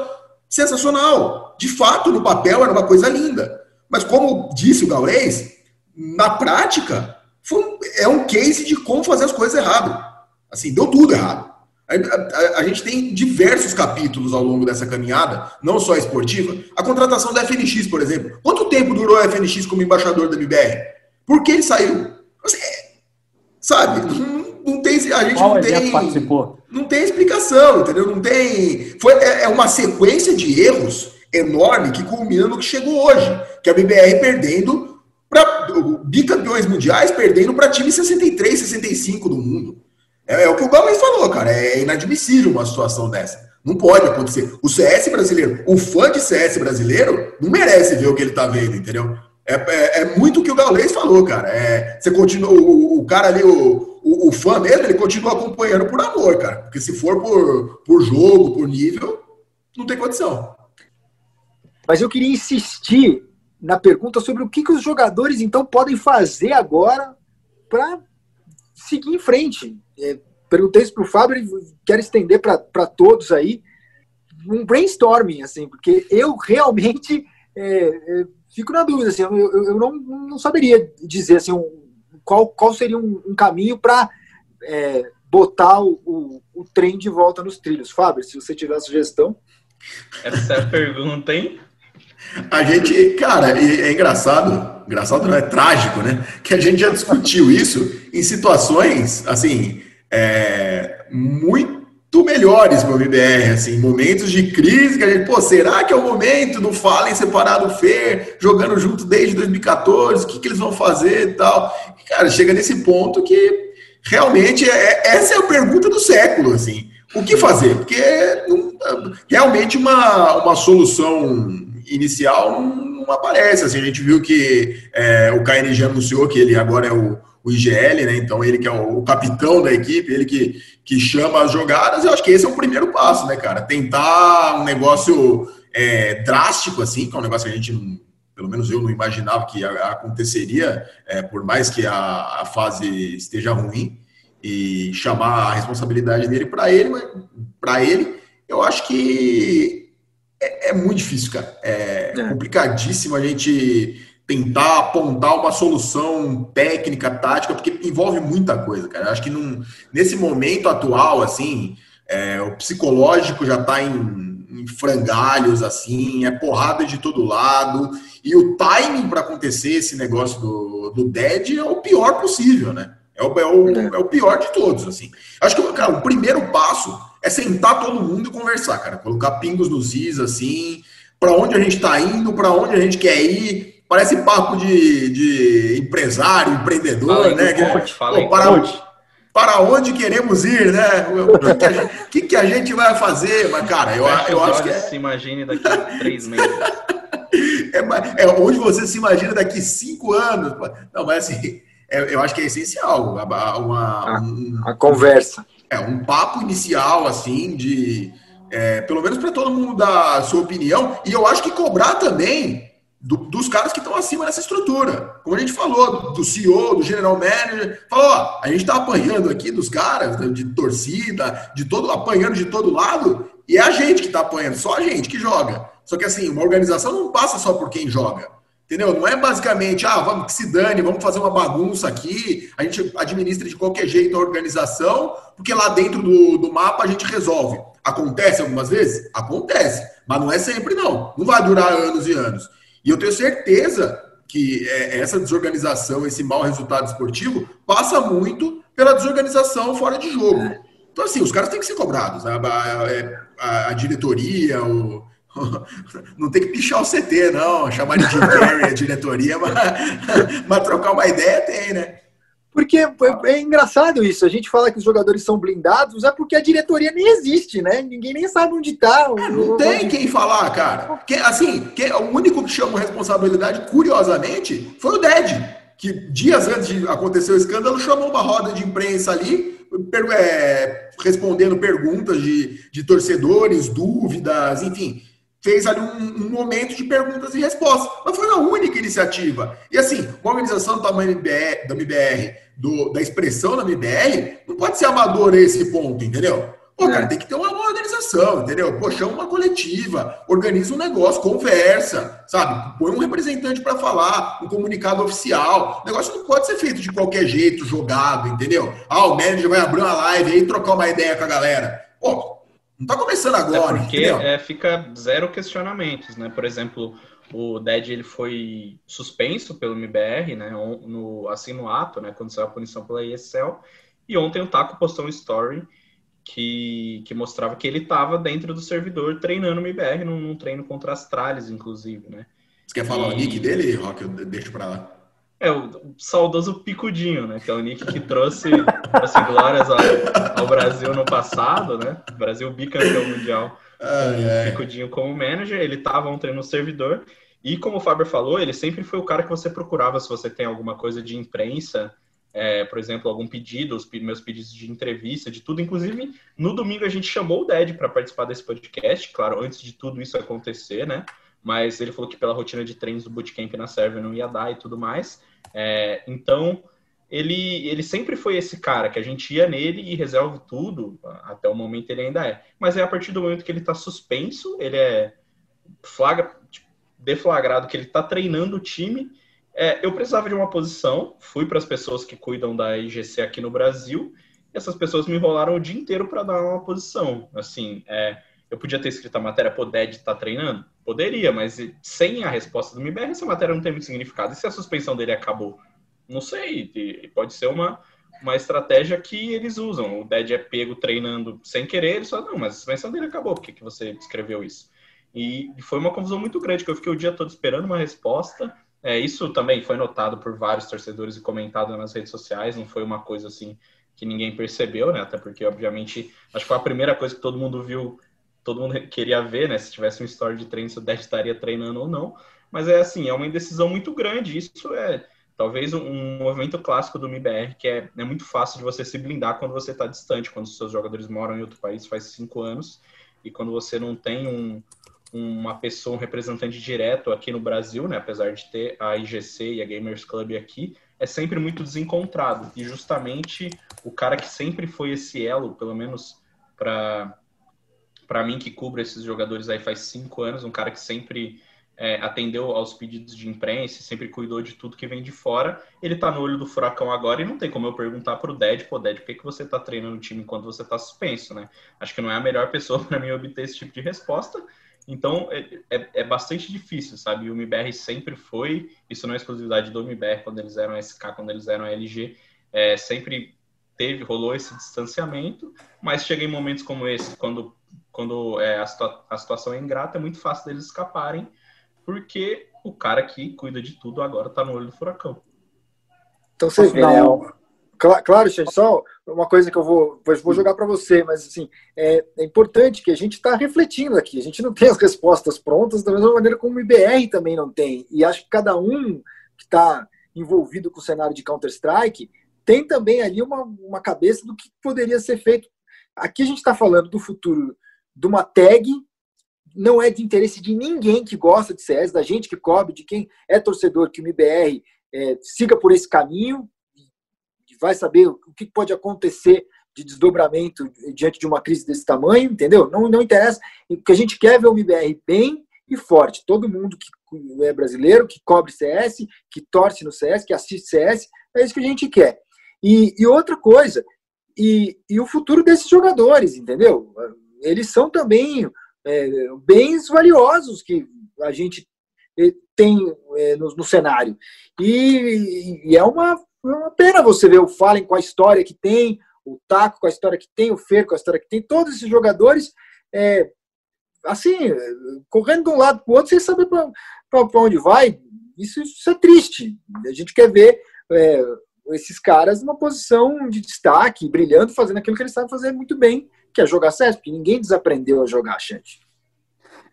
Sensacional. De fato, no papel era uma coisa linda. Mas como disse o Gaurês, na prática, foi, é um case de como fazer as coisas errado. Assim, deu tudo errado. A, a, a, gente tem diversos capítulos ao longo dessa caminhada, não só esportiva. A contratação da FNX, por exemplo. Quanto tempo durou a FNX como embaixador da MBR? Por que ele saiu? Assim, sabe? Não, tem. A gente Qual não tem. Participou? Não tem explicação, entendeu? Não tem. Foi, é, é uma sequência de erros enorme que culmina no que chegou hoje. Que a BBR perdendo para bicampeões mundiais, perdendo para time 63, 65 do mundo. É, é o que o Galvez falou, cara. É inadmissível uma situação dessa. Não pode acontecer. O CS brasileiro, o fã de CS brasileiro, não merece ver o que ele tá vendo, entendeu? É, é, é, muito o que o Gaules falou, cara. É, você continua, o, o cara ali, o, o, o, fã mesmo, ele continua acompanhando por amor, cara. Porque se for por, por jogo, por nível, não tem condição. Mas eu queria insistir na pergunta sobre o que, que os jogadores então podem fazer agora para seguir em frente. É, perguntei isso para o Fábio e quero estender para todos aí um brainstorming, assim, porque eu realmente é, é, fico na dúvida, assim, eu, eu, não, não, saberia dizer assim, um, qual, qual seria um, um caminho para é, botar o, o, o, trem de volta nos trilhos. Fábio, se você tiver a sugestão. Essa é pergunta, hein? A gente, cara, é engraçado, engraçado não é trágico, né? Que a gente já discutiu isso em situações, assim, é, muito melhores para o MBR, assim, momentos de crise que a gente, pô, será que é o momento do Fallen separado Fer, jogando junto desde 2014, o que, que eles vão fazer e tal? E, cara, chega nesse ponto que realmente é, é, essa é a pergunta do século, assim. O que fazer? Porque não, realmente uma, uma solução inicial não, não aparece. Assim, a gente viu que é, o KNG anunciou que ele agora é o, o IGL, né? Então ele que é o, o, capitão da equipe, ele que, que chama as jogadas. Eu acho que esse é o primeiro passo, né, cara? Tentar um negócio é, drástico, assim, que é um negócio que a gente pelo menos eu não imaginava que aconteceria, é, por mais que a, a, fase esteja ruim, e chamar a responsabilidade dele para ele, para ele, eu acho que é, é muito difícil, cara. É, é complicadíssimo a gente tentar apontar uma solução técnica, tática, porque envolve muita coisa, cara. Acho que num, nesse momento atual, assim, é, o psicológico já está em, em, frangalhos, assim, é porrada de todo lado, e o timing para acontecer esse negócio do, do Dead é o pior possível, né? É o, é o, é. é o pior de todos, assim. Acho que, cara, o primeiro passo é sentar todo mundo e conversar, cara. Colocar pingos nos is, assim, para onde a gente está indo, para onde a gente quer ir. Parece papo de, de empresário, empreendedor, fala né? Coach, fala Pô, para, para onde queremos ir, né? O que, que, a, gente, que, que a gente vai fazer? Mas, cara, eu, eu acho que. É... Se imagine daqui a três meses. É, é onde você se imagina daqui cinco anos. Não, mas assim, é, eu acho que é essencial. Uma, uma a, um, a conversa é, um papo inicial, assim, de. É, pelo menos para todo mundo dar a sua opinião. E eu acho que cobrar também do, dos caras que estão acima dessa estrutura. Como a gente falou, do CEO, do general manager. Falou, ó, a gente está apanhando aqui dos caras, de torcida, de todo, apanhando de todo lado, e é a gente que está apanhando, só a gente que joga. Só que assim, uma organização não passa só por quem joga. Entendeu? Não é basicamente, ah, vamos que se dane, vamos fazer uma bagunça aqui, a gente administra de qualquer jeito a organização, porque lá dentro do, do mapa a gente resolve. Acontece algumas vezes? Acontece, mas não é sempre não. Não vai durar anos e anos. E eu tenho certeza que é, essa desorganização, esse mau resultado esportivo, passa muito pela desorganização fora de jogo. Então, assim, os caras têm que ser cobrados. A, a, a, a diretoria, o, não tem que pichar o CT, não. Chamar de Jim Carrey, a diretoria, mas, mas trocar uma ideia tem, né? Porque é, é engraçado isso. A gente fala que os jogadores são blindados, é porque a diretoria nem existe, né? Ninguém nem sabe onde está. É, não tem quem falar, cara. Quem, assim, quem, o único que chamou responsabilidade, curiosamente, foi o Ded, que dias antes de acontecer o escândalo chamou uma roda de imprensa ali, per, é, respondendo perguntas de, de torcedores, dúvidas, enfim fez ali um, um, momento de perguntas e respostas. Mas foi a única iniciativa. E assim, uma organização do tamanho da MBR, do, da expressão da MBR, não pode ser amador a esse ponto, entendeu? Pô, cara, é. tem que ter uma, uma organização, entendeu? Pô, chama uma coletiva, organiza um negócio, conversa, sabe? Põe um representante para falar, um comunicado oficial. O negócio não pode ser feito de qualquer jeito, jogado, entendeu? Ah, o manager vai abrir uma live aí e trocar uma ideia com a galera. Pô, não tá começando agora. É porque é, fica zero questionamentos, né? Por exemplo, o Dead ele foi suspenso pelo MBR, né? No, assim no ato, né? Quando saiu a punição pela ESL. E ontem o Taco postou um story que, que mostrava que ele estava dentro do servidor treinando o MBR num, num, treino contra as tralhas, inclusive, né? Você quer falar e... o nick dele, Rock? Eu deixo para lá. É, o saudoso Picudinho, né? Que é o nick que trouxe, trouxe glórias ao, ao, Brasil no passado, né? O Brasil bicampeão mundial. Ah, Picudinho como manager, ele estava ontem no servidor. E como o Faber falou, ele sempre foi o cara que você procurava se você tem alguma coisa de imprensa, é, por exemplo, algum pedido, os meus pedidos de entrevista, de tudo. Inclusive, no domingo a gente chamou o Ded para participar desse podcast, claro, antes de tudo isso acontecer, né? mas ele falou que pela rotina de treinos do bootcamp na Sérvia não ia dar e tudo mais. É, então, ele, ele sempre foi esse cara que a gente ia nele e resolve tudo, até o momento ele ainda é. Mas é a partir do momento que ele está suspenso, ele é flagra, tipo, deflagrado que ele está treinando o time. É, eu precisava de uma posição, fui para as pessoas que cuidam da IGC aqui no Brasil, e essas pessoas me enrolaram o dia inteiro para dar uma posição. Assim, é, eu podia ter escrito a matéria, pô, Ded tá treinando? Poderia, mas sem a resposta do MBR, essa matéria não tem muito significado. E se a suspensão dele acabou? Não sei, pode ser uma, uma estratégia que eles usam. O Ded é pego treinando sem querer, ele só, não, mas a suspensão dele acabou, por que, que você escreveu isso? E foi uma confusão muito grande, que eu fiquei o dia todo esperando uma resposta. É, isso também foi notado por vários torcedores e comentado nas redes sociais, não foi uma coisa assim que ninguém percebeu, né? Até porque, obviamente, acho que foi a primeira coisa que todo mundo viu todo mundo queria ver, né? Se tivesse um story de treino, se o Dad estaria treinando ou não. Mas é assim, é uma indecisão muito grande. Isso é talvez um, movimento clássico do MIBR, que é, é muito fácil de você se blindar quando você está distante, quando seus jogadores moram em outro país faz cinco anos, e quando você não tem um, uma pessoa, um representante direto aqui no Brasil, né? Apesar de ter a IGC e a Gamers Club aqui, é sempre muito desencontrado. E justamente o cara que sempre foi esse elo, pelo menos para para mim que cubro esses jogadores aí faz cinco anos, um cara que sempre é, atendeu aos pedidos de imprensa, sempre cuidou de tudo que vem de fora. Ele tá no olho do furacão agora e não tem como eu perguntar pro Ded, pô, Ded, por que, que você tá treinando o time enquanto você tá suspenso, né? Acho que não é a melhor pessoa para mim obter esse tipo de resposta. Então é, é, é, bastante difícil, sabe? O MBR sempre foi, isso não é exclusividade do MBR quando eles eram SK, quando eles eram LG, é, sempre teve, rolou esse distanciamento, mas chega em momentos como esse, quando quando é, a, situa a situação é ingrata, é muito fácil deles escaparem, porque o cara que cuida de tudo agora está no olho do furacão. Então você vê, né? Claro, gente, só uma coisa que eu vou, vou jogar para você, mas assim, é, é, importante que a gente está refletindo aqui. A gente não tem as respostas prontas, da mesma maneira como o IBR também não tem. E acho que cada um que está envolvido com o cenário de Counter-Strike tem também ali uma, uma cabeça do que poderia ser feito. Aqui a gente está falando do futuro de uma tag não é de interesse de ninguém que gosta de CS, da gente que cobre, de quem é torcedor, que o MBR é, siga por esse caminho e vai saber o que pode acontecer de desdobramento diante de uma crise desse tamanho, entendeu? Não, não interessa. O que a gente quer é ver o MBR bem e forte. Todo mundo que é brasileiro, que cobre CS, que torce no CS, que assiste CS, é isso que a gente quer. E, e outra coisa, e, e o futuro desses jogadores, entendeu? Eles são também é, bens valiosos que a gente é, tem é, no, no, cenário. E, e, é uma, uma pena você ver o Fallen com a história que tem, o Taco com a história que tem, o Fer com a história que tem, todos esses jogadores, é, assim, correndo de um lado para o outro sem saber para onde vai. Isso, isso, é triste. A gente quer ver é, esses caras numa posição de destaque, brilhando, fazendo aquilo que eles sabem fazer muito bem, que é jogar CS, porque ninguém desaprendeu a jogar chante.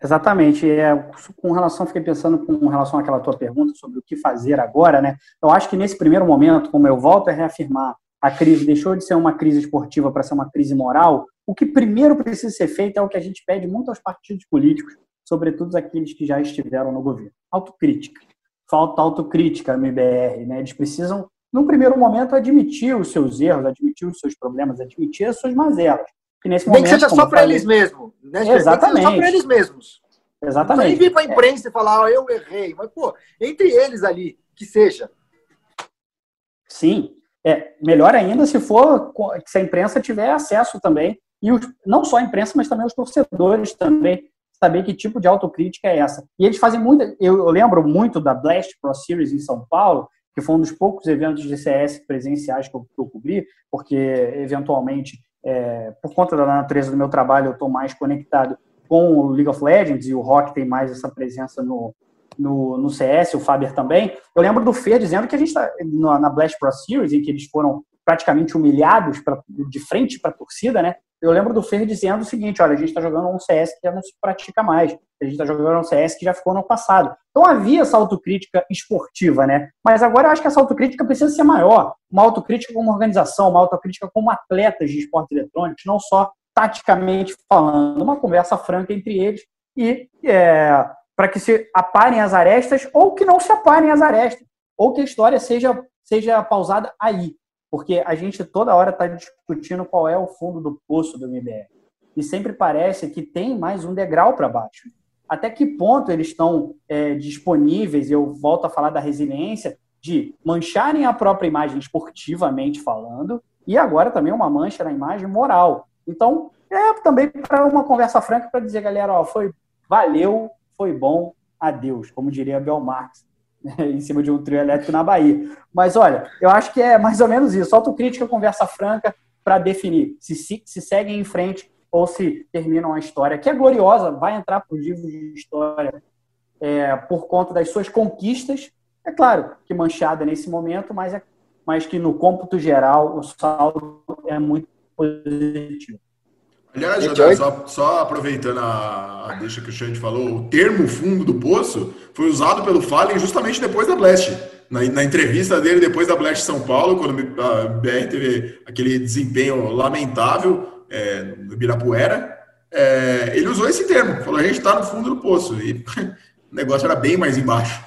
Exatamente. É, com relação, fiquei pensando com relação àquela tua pergunta sobre o que fazer agora, né? Eu acho que nesse primeiro momento, como eu volto a reafirmar, a crise deixou de ser uma crise esportiva para ser uma crise moral. O que primeiro precisa ser feito é o que a gente pede muito aos partidos políticos, sobretudo aqueles que já estiveram no governo: autocrítica. Falta autocrítica no IBR, né? Eles precisam, num primeiro momento, admitir os seus erros, admitir os seus problemas, admitir as suas mazelas nesse Nem momento, que seja só para eles mesmos. Né? Exatamente. só para eles mesmos. Exatamente. Não vir para a imprensa é. e falar, oh, eu errei. Mas, pô, entre eles ali, que seja. Sim. É, melhor ainda se for se a imprensa tiver acesso também. E os, não só a imprensa, mas também os torcedores também saber que tipo de autocrítica é essa. E eles fazem muito. Eu, eu lembro muito da Blast Pro Series em São Paulo, que foi um dos poucos eventos de CS presenciais que eu, que eu cobri, porque eventualmente é, por conta da natureza do meu trabalho, eu estou mais conectado com o League of Legends e o Rock tem mais essa presença no, no, no CS, o Faber também. Eu lembro do Fer dizendo que a gente está na Blast Pro Series, em que eles foram praticamente humilhados pra, de frente para a torcida, né? Eu lembro do Fer dizendo o seguinte: olha, a gente está jogando um CS que já não se pratica mais, a gente está jogando um CS que já ficou no passado. Então havia essa autocrítica esportiva, né? Mas agora eu acho que essa autocrítica precisa ser maior. Uma autocrítica como organização, uma autocrítica como atletas de esportes eletrônicos, não só taticamente falando, uma conversa franca entre eles e é, para que se aparem as arestas ou que não se aparem as arestas, ou que a história seja, seja pausada aí. Porque a gente toda hora está discutindo qual é o fundo do poço do MBR. E sempre parece que tem mais um degrau para baixo. Até que ponto eles estão é, disponíveis, eu volto a falar da resiliência, de mancharem a própria imagem esportivamente falando, e agora também uma mancha na imagem moral. Então, é também para uma conversa franca para dizer, galera, ó, foi valeu, foi bom, adeus, como diria Bel Marx, em cima de um trio elétrico na Bahia. Mas olha, eu acho que é mais ou menos isso. Autocrítica, conversa franca para definir se, se, se seguem em frente ou se terminam a história, que é gloriosa, vai entrar para os livros de história é, por conta das suas conquistas. É claro que manchada nesse momento, mas, é, mas que no cômputo geral o saldo é muito positivo. Aliás, Jodar, só, só, aproveitando a, a deixa que o Xande falou, o termo fundo do poço foi usado pelo Fallen justamente depois da Blast. Na, na, entrevista dele depois da Blast São Paulo, quando a BR teve aquele desempenho lamentável é, no Ibirapuera, é, ele usou esse termo, falou: a gente está no fundo do poço. E o negócio era bem mais embaixo.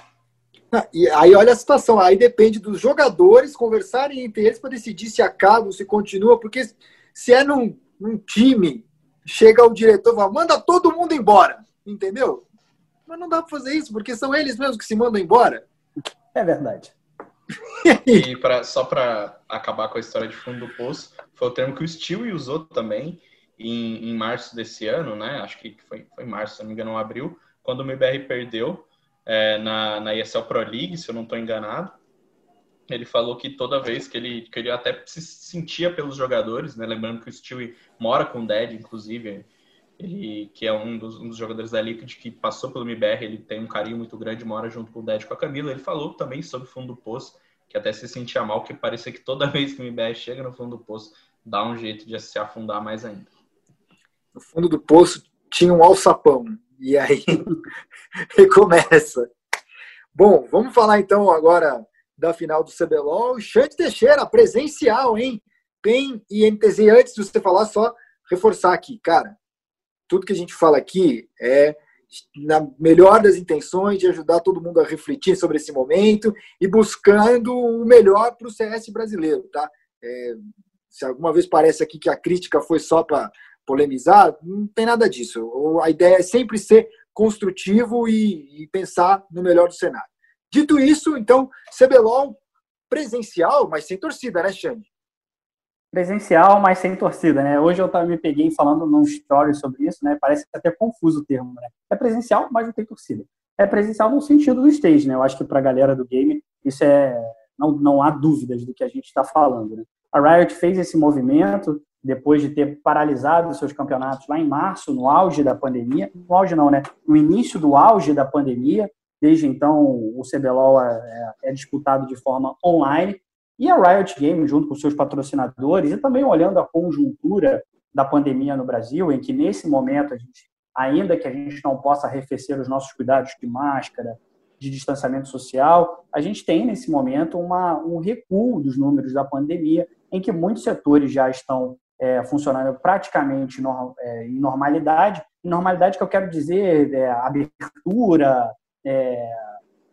Ah, e aí olha a situação, aí depende dos jogadores conversarem entre eles para decidir se acaba ou se continua, porque se é num um time, chega o diretor e fala, manda todo mundo embora, entendeu? Mas não dá para fazer isso, porque são eles mesmos que se mandam embora. É verdade. e pra, só para acabar com a história de fundo do poço, foi o termo que o Stewie usou também em, em março desse ano, né? Acho que foi, foi março, se não me engano, abril, quando o MBR perdeu é, na, na ESL Pro League, se eu não estou enganado ele falou que toda vez que ele, que ele até se sentia pelos jogadores, né? Lembrando que o Stewie mora com o Dad, inclusive, ele que é um dos, um dos jogadores da Liquid que passou pelo MBR, ele tem um carinho muito grande, mora junto com o Dad com a Camila. Ele falou também sobre o fundo do poço, que até se sentia mal, que parecia que toda vez que o MBR chega no fundo do poço, dá um jeito de se afundar mais ainda. No fundo do poço tinha um alçapão, e aí recomeça. Bom, vamos falar então agora da final do CBLOL. Xande Teixeira, presencial, hein? PEN e. Antes de você falar, só reforçar aqui, cara. Tudo que a gente fala aqui é na melhor das intenções de ajudar todo mundo a refletir sobre esse momento e buscando o melhor para o CS brasileiro, tá? É, se alguma vez parece aqui que a crítica foi só para polemizar, não tem nada disso. A ideia é sempre ser construtivo e, e pensar no melhor do cenário. Dito isso, então, CBLOL presencial, mas sem torcida, né, Xande? Presencial, mas sem torcida, né? Hoje eu me peguei falando num story sobre isso, né? Parece até confuso o termo, né? É presencial, mas não tem torcida. É presencial no sentido do stage, né? Eu acho que para a galera do game isso é não, não há dúvidas do que a gente está falando. Né? A Riot fez esse movimento depois de ter paralisado seus campeonatos lá em março, no auge da pandemia. No auge não, né? No início do auge da pandemia, Desde então, o CBLOL é, é, é disputado de forma online e a Riot Games, junto com seus patrocinadores, e também olhando a conjuntura da pandemia no Brasil, em que nesse momento a gente, ainda que a gente não possa arrefecer os nossos cuidados de máscara, de distanciamento social, a gente tem nesse momento uma, um recuo dos números da pandemia, em que muitos setores já estão é, funcionando praticamente no, é, em normalidade. Normalidade que eu quero dizer é, abertura, é,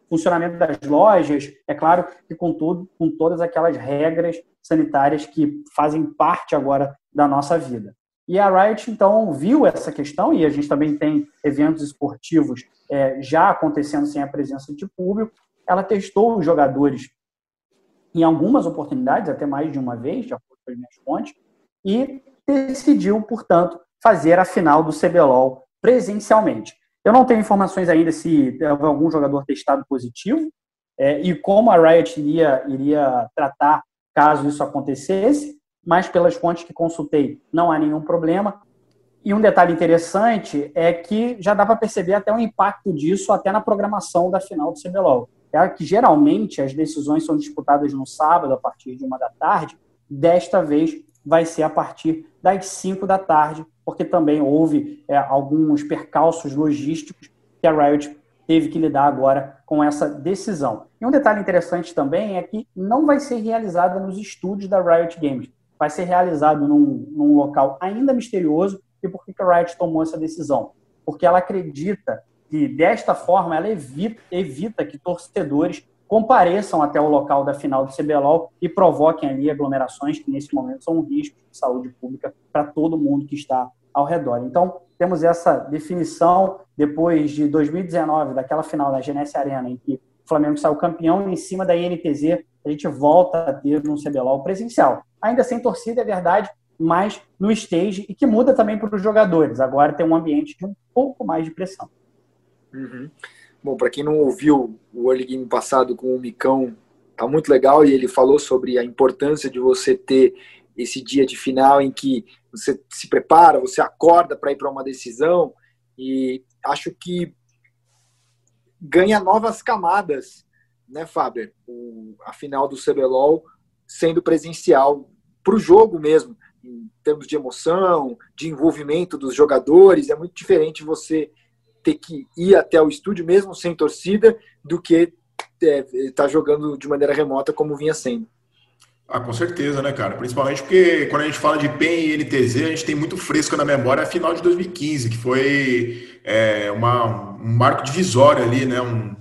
funcionamento das lojas, é claro que com, com todas aquelas regras sanitárias que fazem parte agora da nossa vida. E a Riot, então, viu essa questão, e a gente também tem eventos esportivos é, já acontecendo sem a presença de público. Ela testou os jogadores em algumas oportunidades, até mais de uma vez, de acordo com as minhas fontes, e decidiu, portanto, fazer a final do CBLOL presencialmente. Eu não tenho informações ainda se houve algum jogador testado positivo é, e como a Riot iria, iria tratar caso isso acontecesse, mas pelas fontes que consultei, não há nenhum problema. E um detalhe interessante é que já dá para perceber até o impacto disso até na programação da final do CBLOL. É que geralmente as decisões são disputadas no sábado a partir de uma da tarde, desta vez vai ser a partir das 5 da tarde, porque também houve é, alguns percalços logísticos que a Riot teve que lidar agora com essa decisão. E um detalhe interessante também é que não vai ser realizada nos estúdios da Riot Games, vai ser realizado num, num local ainda misterioso. E por que a Riot tomou essa decisão? Porque ela acredita que desta forma ela evita, evita que torcedores compareçam até o local da final do CBLOL e provoquem ali aglomerações que nesse momento são um risco de saúde pública para todo mundo que está ao redor. Então, temos essa definição depois de 2019, daquela final da GNS Arena, em que o Flamengo saiu campeão em cima da INTZ, a gente volta a ter um CBLOL presencial. Ainda sem torcida, é verdade, mas no stage e que muda também para os jogadores. Agora tem um ambiente de um pouco mais de pressão. Uhum. Bom, para quem não ouviu o Early Game passado com o Micão, tá muito legal e ele falou sobre a importância de você ter esse dia de final em que você se prepara, você acorda para ir para uma decisão e acho que ganha novas camadas, né, Faber? O, a final do CBLOL sendo presencial para o jogo mesmo, em termos de emoção, de envolvimento dos jogadores, é muito diferente você ter que ir até o estúdio mesmo sem torcida do que estar é, tá jogando de maneira remota como vinha sendo. Ah, com certeza, né, cara? Principalmente porque quando a gente fala de PEN e NTZ, a gente tem muito fresco na memória a final de 2015, que foi é, uma, um marco divisório ali, né? Um,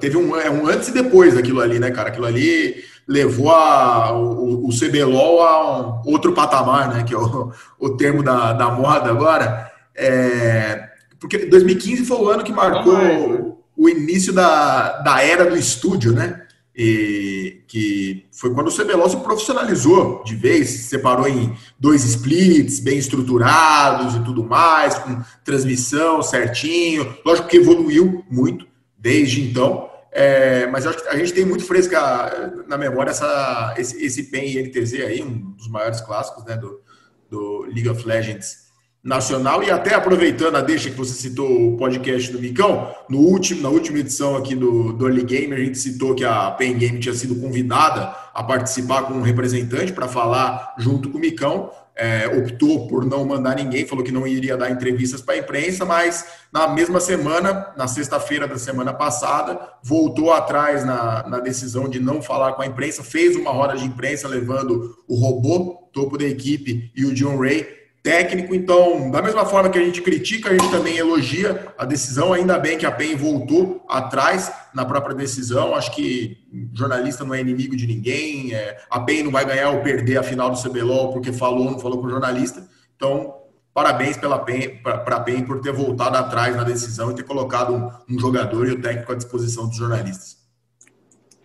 teve um, é, um antes e depois daquilo ali, né, cara? Aquilo ali levou a, o, o CBLOL a um outro patamar, né? Que é o, o termo da, da moda agora. É, porque 2015 foi o ano que marcou o início da, da era do estúdio, né? E, que foi quando o CBLOL se profissionalizou de vez, se separou em dois splits bem estruturados e tudo mais, com transmissão certinho. Lógico que evoluiu muito desde então, é, mas acho que a gente tem muito fresca na memória essa, esse, esse PEN e NTZ aí, um dos maiores clássicos né, do, do League of Legends nacional e até aproveitando a deixa que você citou o podcast do Micão, no último, na última edição aqui do, do Early Game, a gente citou que a Pen Game tinha sido convidada a participar com um representante para falar junto com o Micão. É, optou por não mandar ninguém, falou que não iria dar entrevistas para a imprensa, mas na mesma semana, na sexta-feira da semana passada, voltou atrás na, na decisão de não falar com a imprensa, fez uma roda de imprensa levando o robô, topo da equipe, e o John Ray técnico. Então, da mesma forma que a gente critica, a gente também elogia a decisão. Ainda bem que a PEN voltou atrás na própria decisão. Acho que jornalista não é inimigo de ninguém. É, a PEN não vai ganhar ou perder a final do CBLOL porque falou ou não falou com o jornalista. Então, parabéns para a PEN por ter voltado atrás na decisão e ter colocado um jogador e o técnico à disposição dos jornalistas.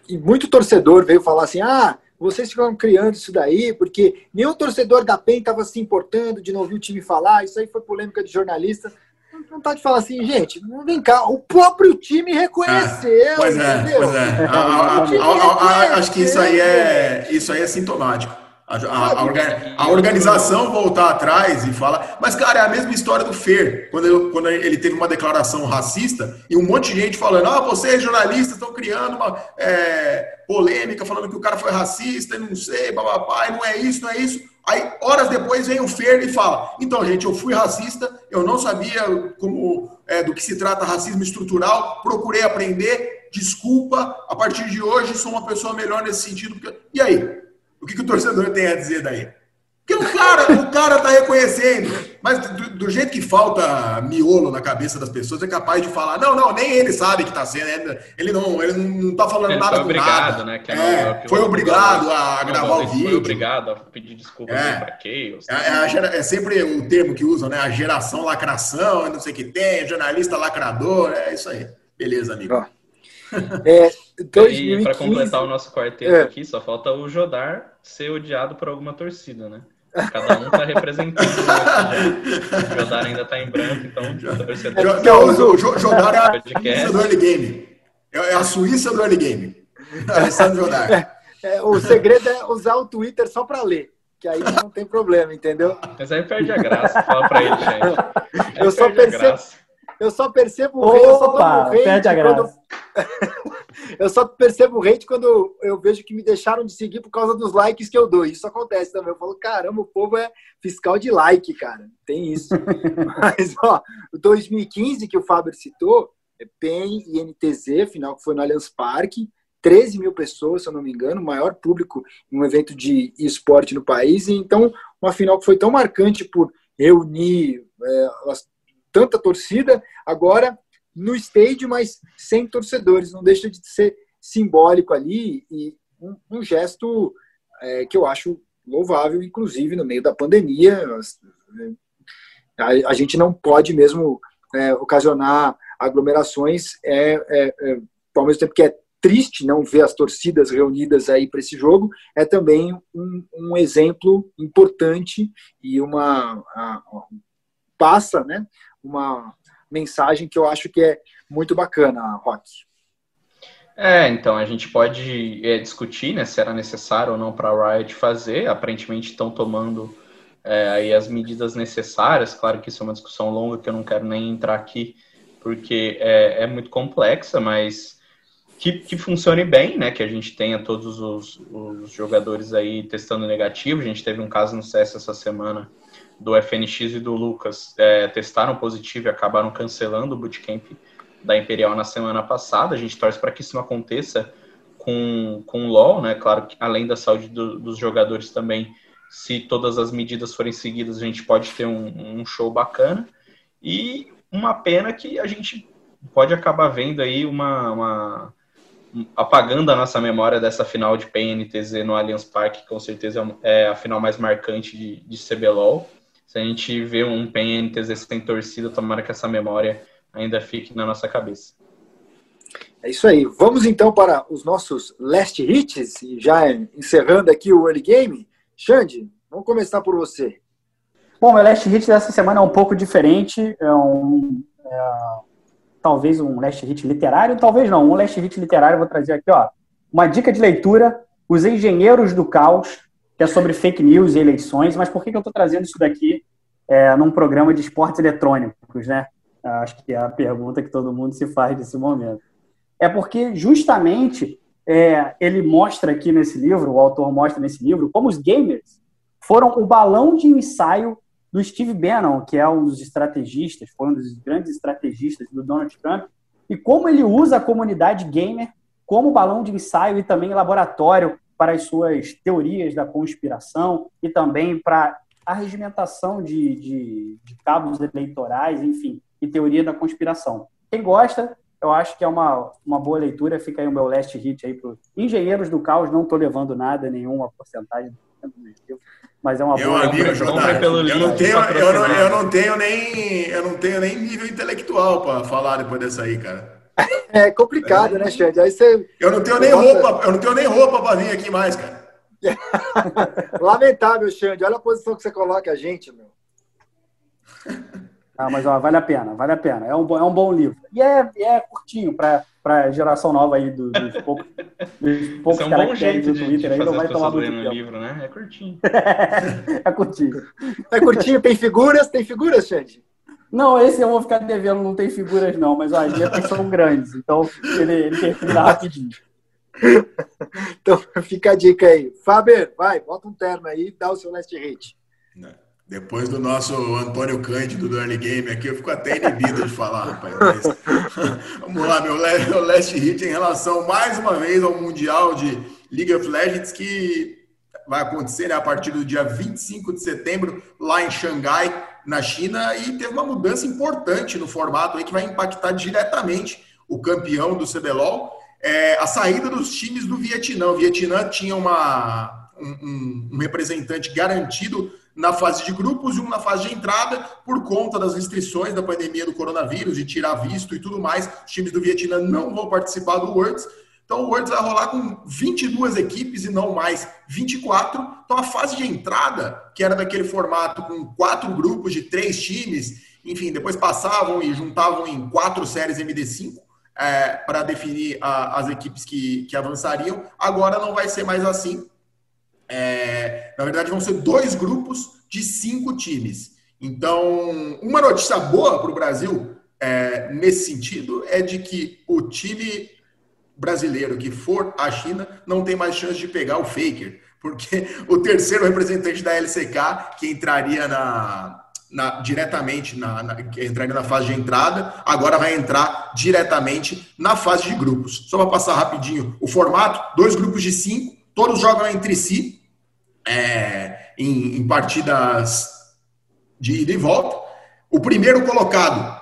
E muito torcedor veio falar assim: ah, vocês ficaram criando isso daí, porque nenhum torcedor da PEN estava se importando de não ouvir o time falar, isso aí foi polêmica de jornalista. Não tá de falar assim, gente, vem cá, o próprio time reconheceu. É, pois é, entendeu? pois é. A, a, a, acho que isso aí é, isso aí é sintomático. A, a, a, organização voltar atrás e falar. Mas, cara, é a mesma história do Fer, quando ele, quando ele teve uma declaração racista e um monte de gente falando: ah, vocês jornalistas estão criando uma é, polêmica, falando que o cara foi racista e não sei, bababá, e não é isso, não é isso. Aí, horas depois, vem o Fer e fala: então, gente, eu fui racista, eu não sabia como é, do que se trata racismo estrutural, procurei aprender, desculpa, a partir de hoje sou uma pessoa melhor nesse sentido. Porque... E aí? O que, que o torcedor tem a dizer daí? Porque o cara, o cara tá reconhecendo, mas do, do, jeito que falta miolo na cabeça das pessoas, é capaz de falar, não, não, nem ele sabe que tá sendo, ele não, ele não tá falando ele nada foi obrigado, nada. né? É, é, foi obrigado a gravar o vídeo. Foi obrigado a pedir desculpas é, pra Chaos. É, é, é, sempre o termo que usam, né? A geração lacração, não sei o que tem, jornalista lacrador, é isso aí. Beleza, amigo. É, 2015... E para completar o nosso quarteto é. aqui, só falta o Jodar ser odiado por alguma torcida, né? Cada um tá representando. o Jodar ainda tá em branco, então torcedor. o Jodar é a Suíça do early game. É a Suíça do early game. Alessandro Jodar. É, é, o segredo é usar o Twitter só para ler. Que aí não tem problema, entendeu? Mas aí perde a graça. Fala pra ele, gente. eu só percebo. Eu só percebo o hate, Opa, perde a graça. Quando... eu só percebo o hate quando eu vejo que me deixaram de seguir por causa dos likes que eu dou. Isso acontece também. Eu falo, caramba, o povo é fiscal de like, cara. Tem isso. Mas, ó, 2015 que o Fábio citou, é PEN e NTZ, final que foi no Allianz Parque. 13 mil pessoas, se eu não me engano, o maior público em um evento de esporte no país. E então, uma final que foi tão marcante por reunir é, tanta torcida. Agora, no estádio, mas sem torcedores. Não deixa de ser simbólico ali e um, um gesto é, que eu acho louvável, inclusive no meio da pandemia. A, a gente não pode mesmo é, ocasionar aglomerações, é, é, é, ao mesmo tempo que é triste não ver as torcidas reunidas aí para esse jogo, é também um, um exemplo importante e uma a, a, passa, né, uma mensagem que eu acho que é muito bacana, Rock. É, então a gente pode é, discutir né, se era necessário ou não para a Riot fazer. Aparentemente estão tomando é, aí as medidas necessárias. Claro que isso é uma discussão longa que eu não quero nem entrar aqui, porque é, é muito complexa, mas que, que funcione bem, né? Que a gente tenha todos os, os jogadores aí testando negativo. A gente teve um caso no CS essa semana do FNX e do Lucas é, testaram positivo e acabaram cancelando o bootcamp da Imperial na semana passada. A gente torce para que isso não aconteça com, com o LoL, né? Claro que além da saúde do, dos jogadores também, se todas as medidas forem seguidas, a gente pode ter um, um show bacana. E uma pena que a gente pode acabar vendo aí uma, uma apagando a nossa memória dessa final de PNTZ no Allianz Parque, que com certeza é a final mais marcante de, de CBLOL. Se a gente vê um PNTZ sem torcida, tomara que essa memória ainda fique na nossa cabeça. É isso aí. Vamos então para os nossos last hits, já encerrando aqui o early game. Xande, vamos começar por você. Bom, meu last hit dessa semana é um pouco diferente. É um, é, talvez um last hit literário, talvez não. Um last hit literário, eu vou trazer aqui, ó. Uma dica de leitura: Os Engenheiros do Caos, que é sobre fake news e eleições. Mas por que, que eu estou trazendo isso daqui é, num programa de esportes eletrônicos, né? Acho que é a pergunta que todo mundo se faz nesse momento. É porque, justamente, é, ele mostra aqui nesse livro, o autor mostra nesse livro, como os gamers foram o balão de ensaio do Steve Bannon, que é um dos estrategistas, foi um dos grandes estrategistas do Donald Trump, e como ele usa a comunidade gamer como balão de ensaio e também laboratório para as suas teorias da conspiração e também para a regimentação de, de, de cabos eleitorais, enfim, e teoria da conspiração. Quem gosta, eu acho que é uma, uma boa leitura. Fica aí o meu last hit aí para Engenheiros do Caos. Não estou levando nada, nenhuma porcentagem mas é uma boa amigo, leitura. Jordão, eu não tenho, eu não, eu não tenho nem, eu não tenho nem nível intelectual para falar depois dessa aí, cara. É complicado, né, Xande? Aí você. Eu não tenho nem roupa, eu não tenho nem roupa para vir aqui mais, cara. Lamentável, Xande. Olha a posição que você coloca a gente, meu. Ah, mas ó, vale a pena, vale a pena. É um, bom- é um bom livro. E é, é curtinho para a geração nova aí do- dos poucos, dos poucos é um bom caracteres jeito do de, de Twitter aí, não vai tomar muito tempo. livro, né? É curtinho. é curtinho. É curtinho, tem figuras? Tem figuras, Xande? Não, esse eu vou ficar devendo, não tem figuras não, mas ó, as letras são grandes, então ele, ele termina rapidinho. Então fica a dica aí. Faber, vai, bota um terno aí e dá o seu last hit. Depois do nosso Antônio Cândido do Early Game aqui, eu fico até inibido de falar, rapaz. Mas, vamos lá, meu last hit em relação, mais uma vez, ao Mundial de League of Legends, que vai acontecer né, a partir do dia 25 de setembro, lá em Xangai, na China, e teve uma mudança importante no formato aí, que vai impactar diretamente o campeão do CBLOL, é, a saída dos times do Vietnã. O Vietnã tinha uma, um, um- representante garantido na fase de grupos e um na fase de entrada, por conta das restrições da pandemia do coronavírus, de tirar visto e tudo mais. Os times do Vietnã não vão participar do Worlds. Então o Worlds vai rolar com 22 equipes e não mais 24. Então a fase de entrada, que era daquele formato com quatro grupos de três times, enfim, depois passavam e juntavam em quatro séries MD5 é, para definir a- as equipes que, que avançariam. Agora não vai ser mais assim. É, na verdade, vão ser dois grupos de cinco times. Então, uma notícia boa para o Brasil é, nesse sentido é de que o time brasileiro que for à China não tem mais chance de pegar o Faker, porque o terceiro representante da LCK, que entraria na, na- diretamente na, na- entraria na fase de entrada, agora vai entrar diretamente na fase de grupos. Só para passar rapidinho o formato: dois grupos de cinco, todos jogam entre si é, em, em partidas de ida e volta. O primeiro colocado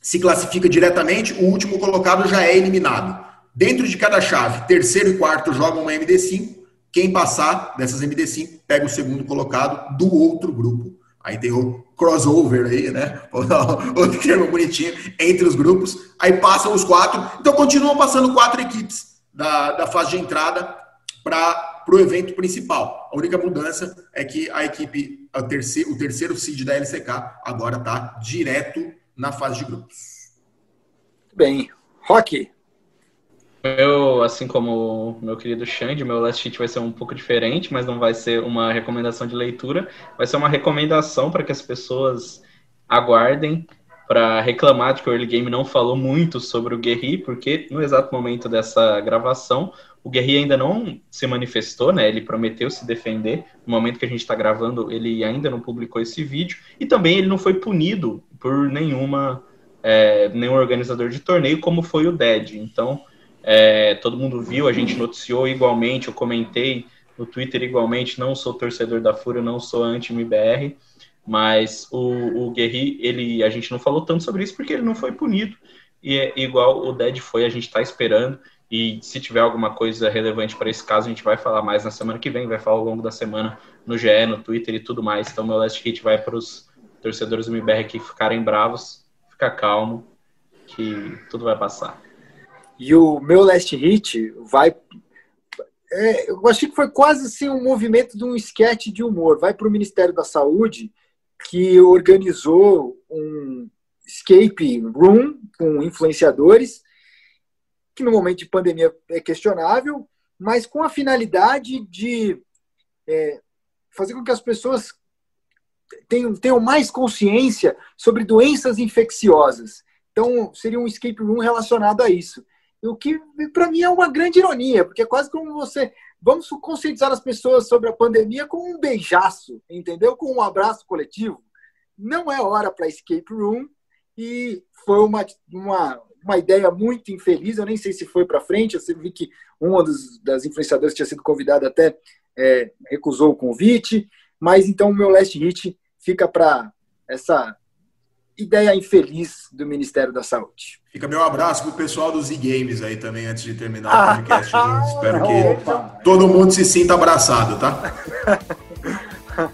se classifica diretamente, o último colocado já é eliminado. Dentro de cada chave, terceiro e quarto jogam uma MD5. Quem passar dessas MD5 pega o segundo colocado do outro grupo. Aí tem o crossover aí, né? Outro termo bonitinho, entre os grupos. Aí passam os quatro. Então continuam passando quatro equipes da, da fase de entrada para o evento principal. A única mudança é que a equipe, a terceiro, o terceiro seed da LCK, agora está direto na fase de grupos. Bem, Rock. Eu, assim como meu querido Xande, meu last sheet vai ser um pouco diferente, mas não vai ser uma recomendação de leitura, vai ser uma recomendação para que as pessoas aguardem para reclamar de que o early game não falou muito sobre o Guerri, porque no exato momento dessa gravação, o Guerri ainda não se manifestou, né? Ele prometeu se defender. No momento que a gente está gravando, ele ainda não publicou esse vídeo. E também ele não foi punido por nenhuma é, nenhum organizador de torneio, como foi o Dead. Então, é, todo mundo viu, a gente noticiou igualmente, eu comentei no Twitter igualmente, não sou torcedor da Fúria, não sou anti-MBR, mas o, o Guerri, ele, a gente não falou tanto sobre isso porque ele não foi punido. E é igual o Dead foi, a gente está esperando. E se tiver alguma coisa relevante para esse caso, a gente vai falar mais na semana que vem, vai falar ao longo da semana no GE, no Twitter e tudo mais. Então, meu last hit vai para os torcedores do MBR que ficarem bravos, ficar calmo, que tudo vai passar. E o meu last hit vai. É, eu achei que foi quase assim um movimento de um esquete de humor. Vai para o Ministério da Saúde, que organizou um escape room com influenciadores que no momento de pandemia é questionável, mas com a finalidade de é, fazer com que as pessoas tenham, tenham mais consciência sobre doenças infecciosas. Então, seria um escape room relacionado a isso. O que, para mim, é uma grande ironia, porque é quase como você. Vamos conscientizar as pessoas sobre a pandemia com um beijaço, entendeu? Com um abraço coletivo. Não é hora para escape room e foi uma, uma, uma ideia muito infeliz. Eu nem sei se foi para frente. Eu vi que uma dos, das influenciadoras que tinha sido convidada até é, recusou o convite. Mas então o meu last hit fica para essa ideia infeliz do Ministério da Saúde. Fica meu abraço para o pessoal dos e-games aí também, antes de terminar o podcast. Espero que todo mundo se sinta abraçado, tá?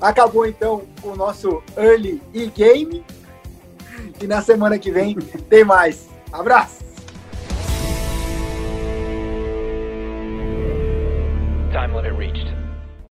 Acabou então o nosso early e-game. E na semana que vem tem mais. Abraço! Time limit reached.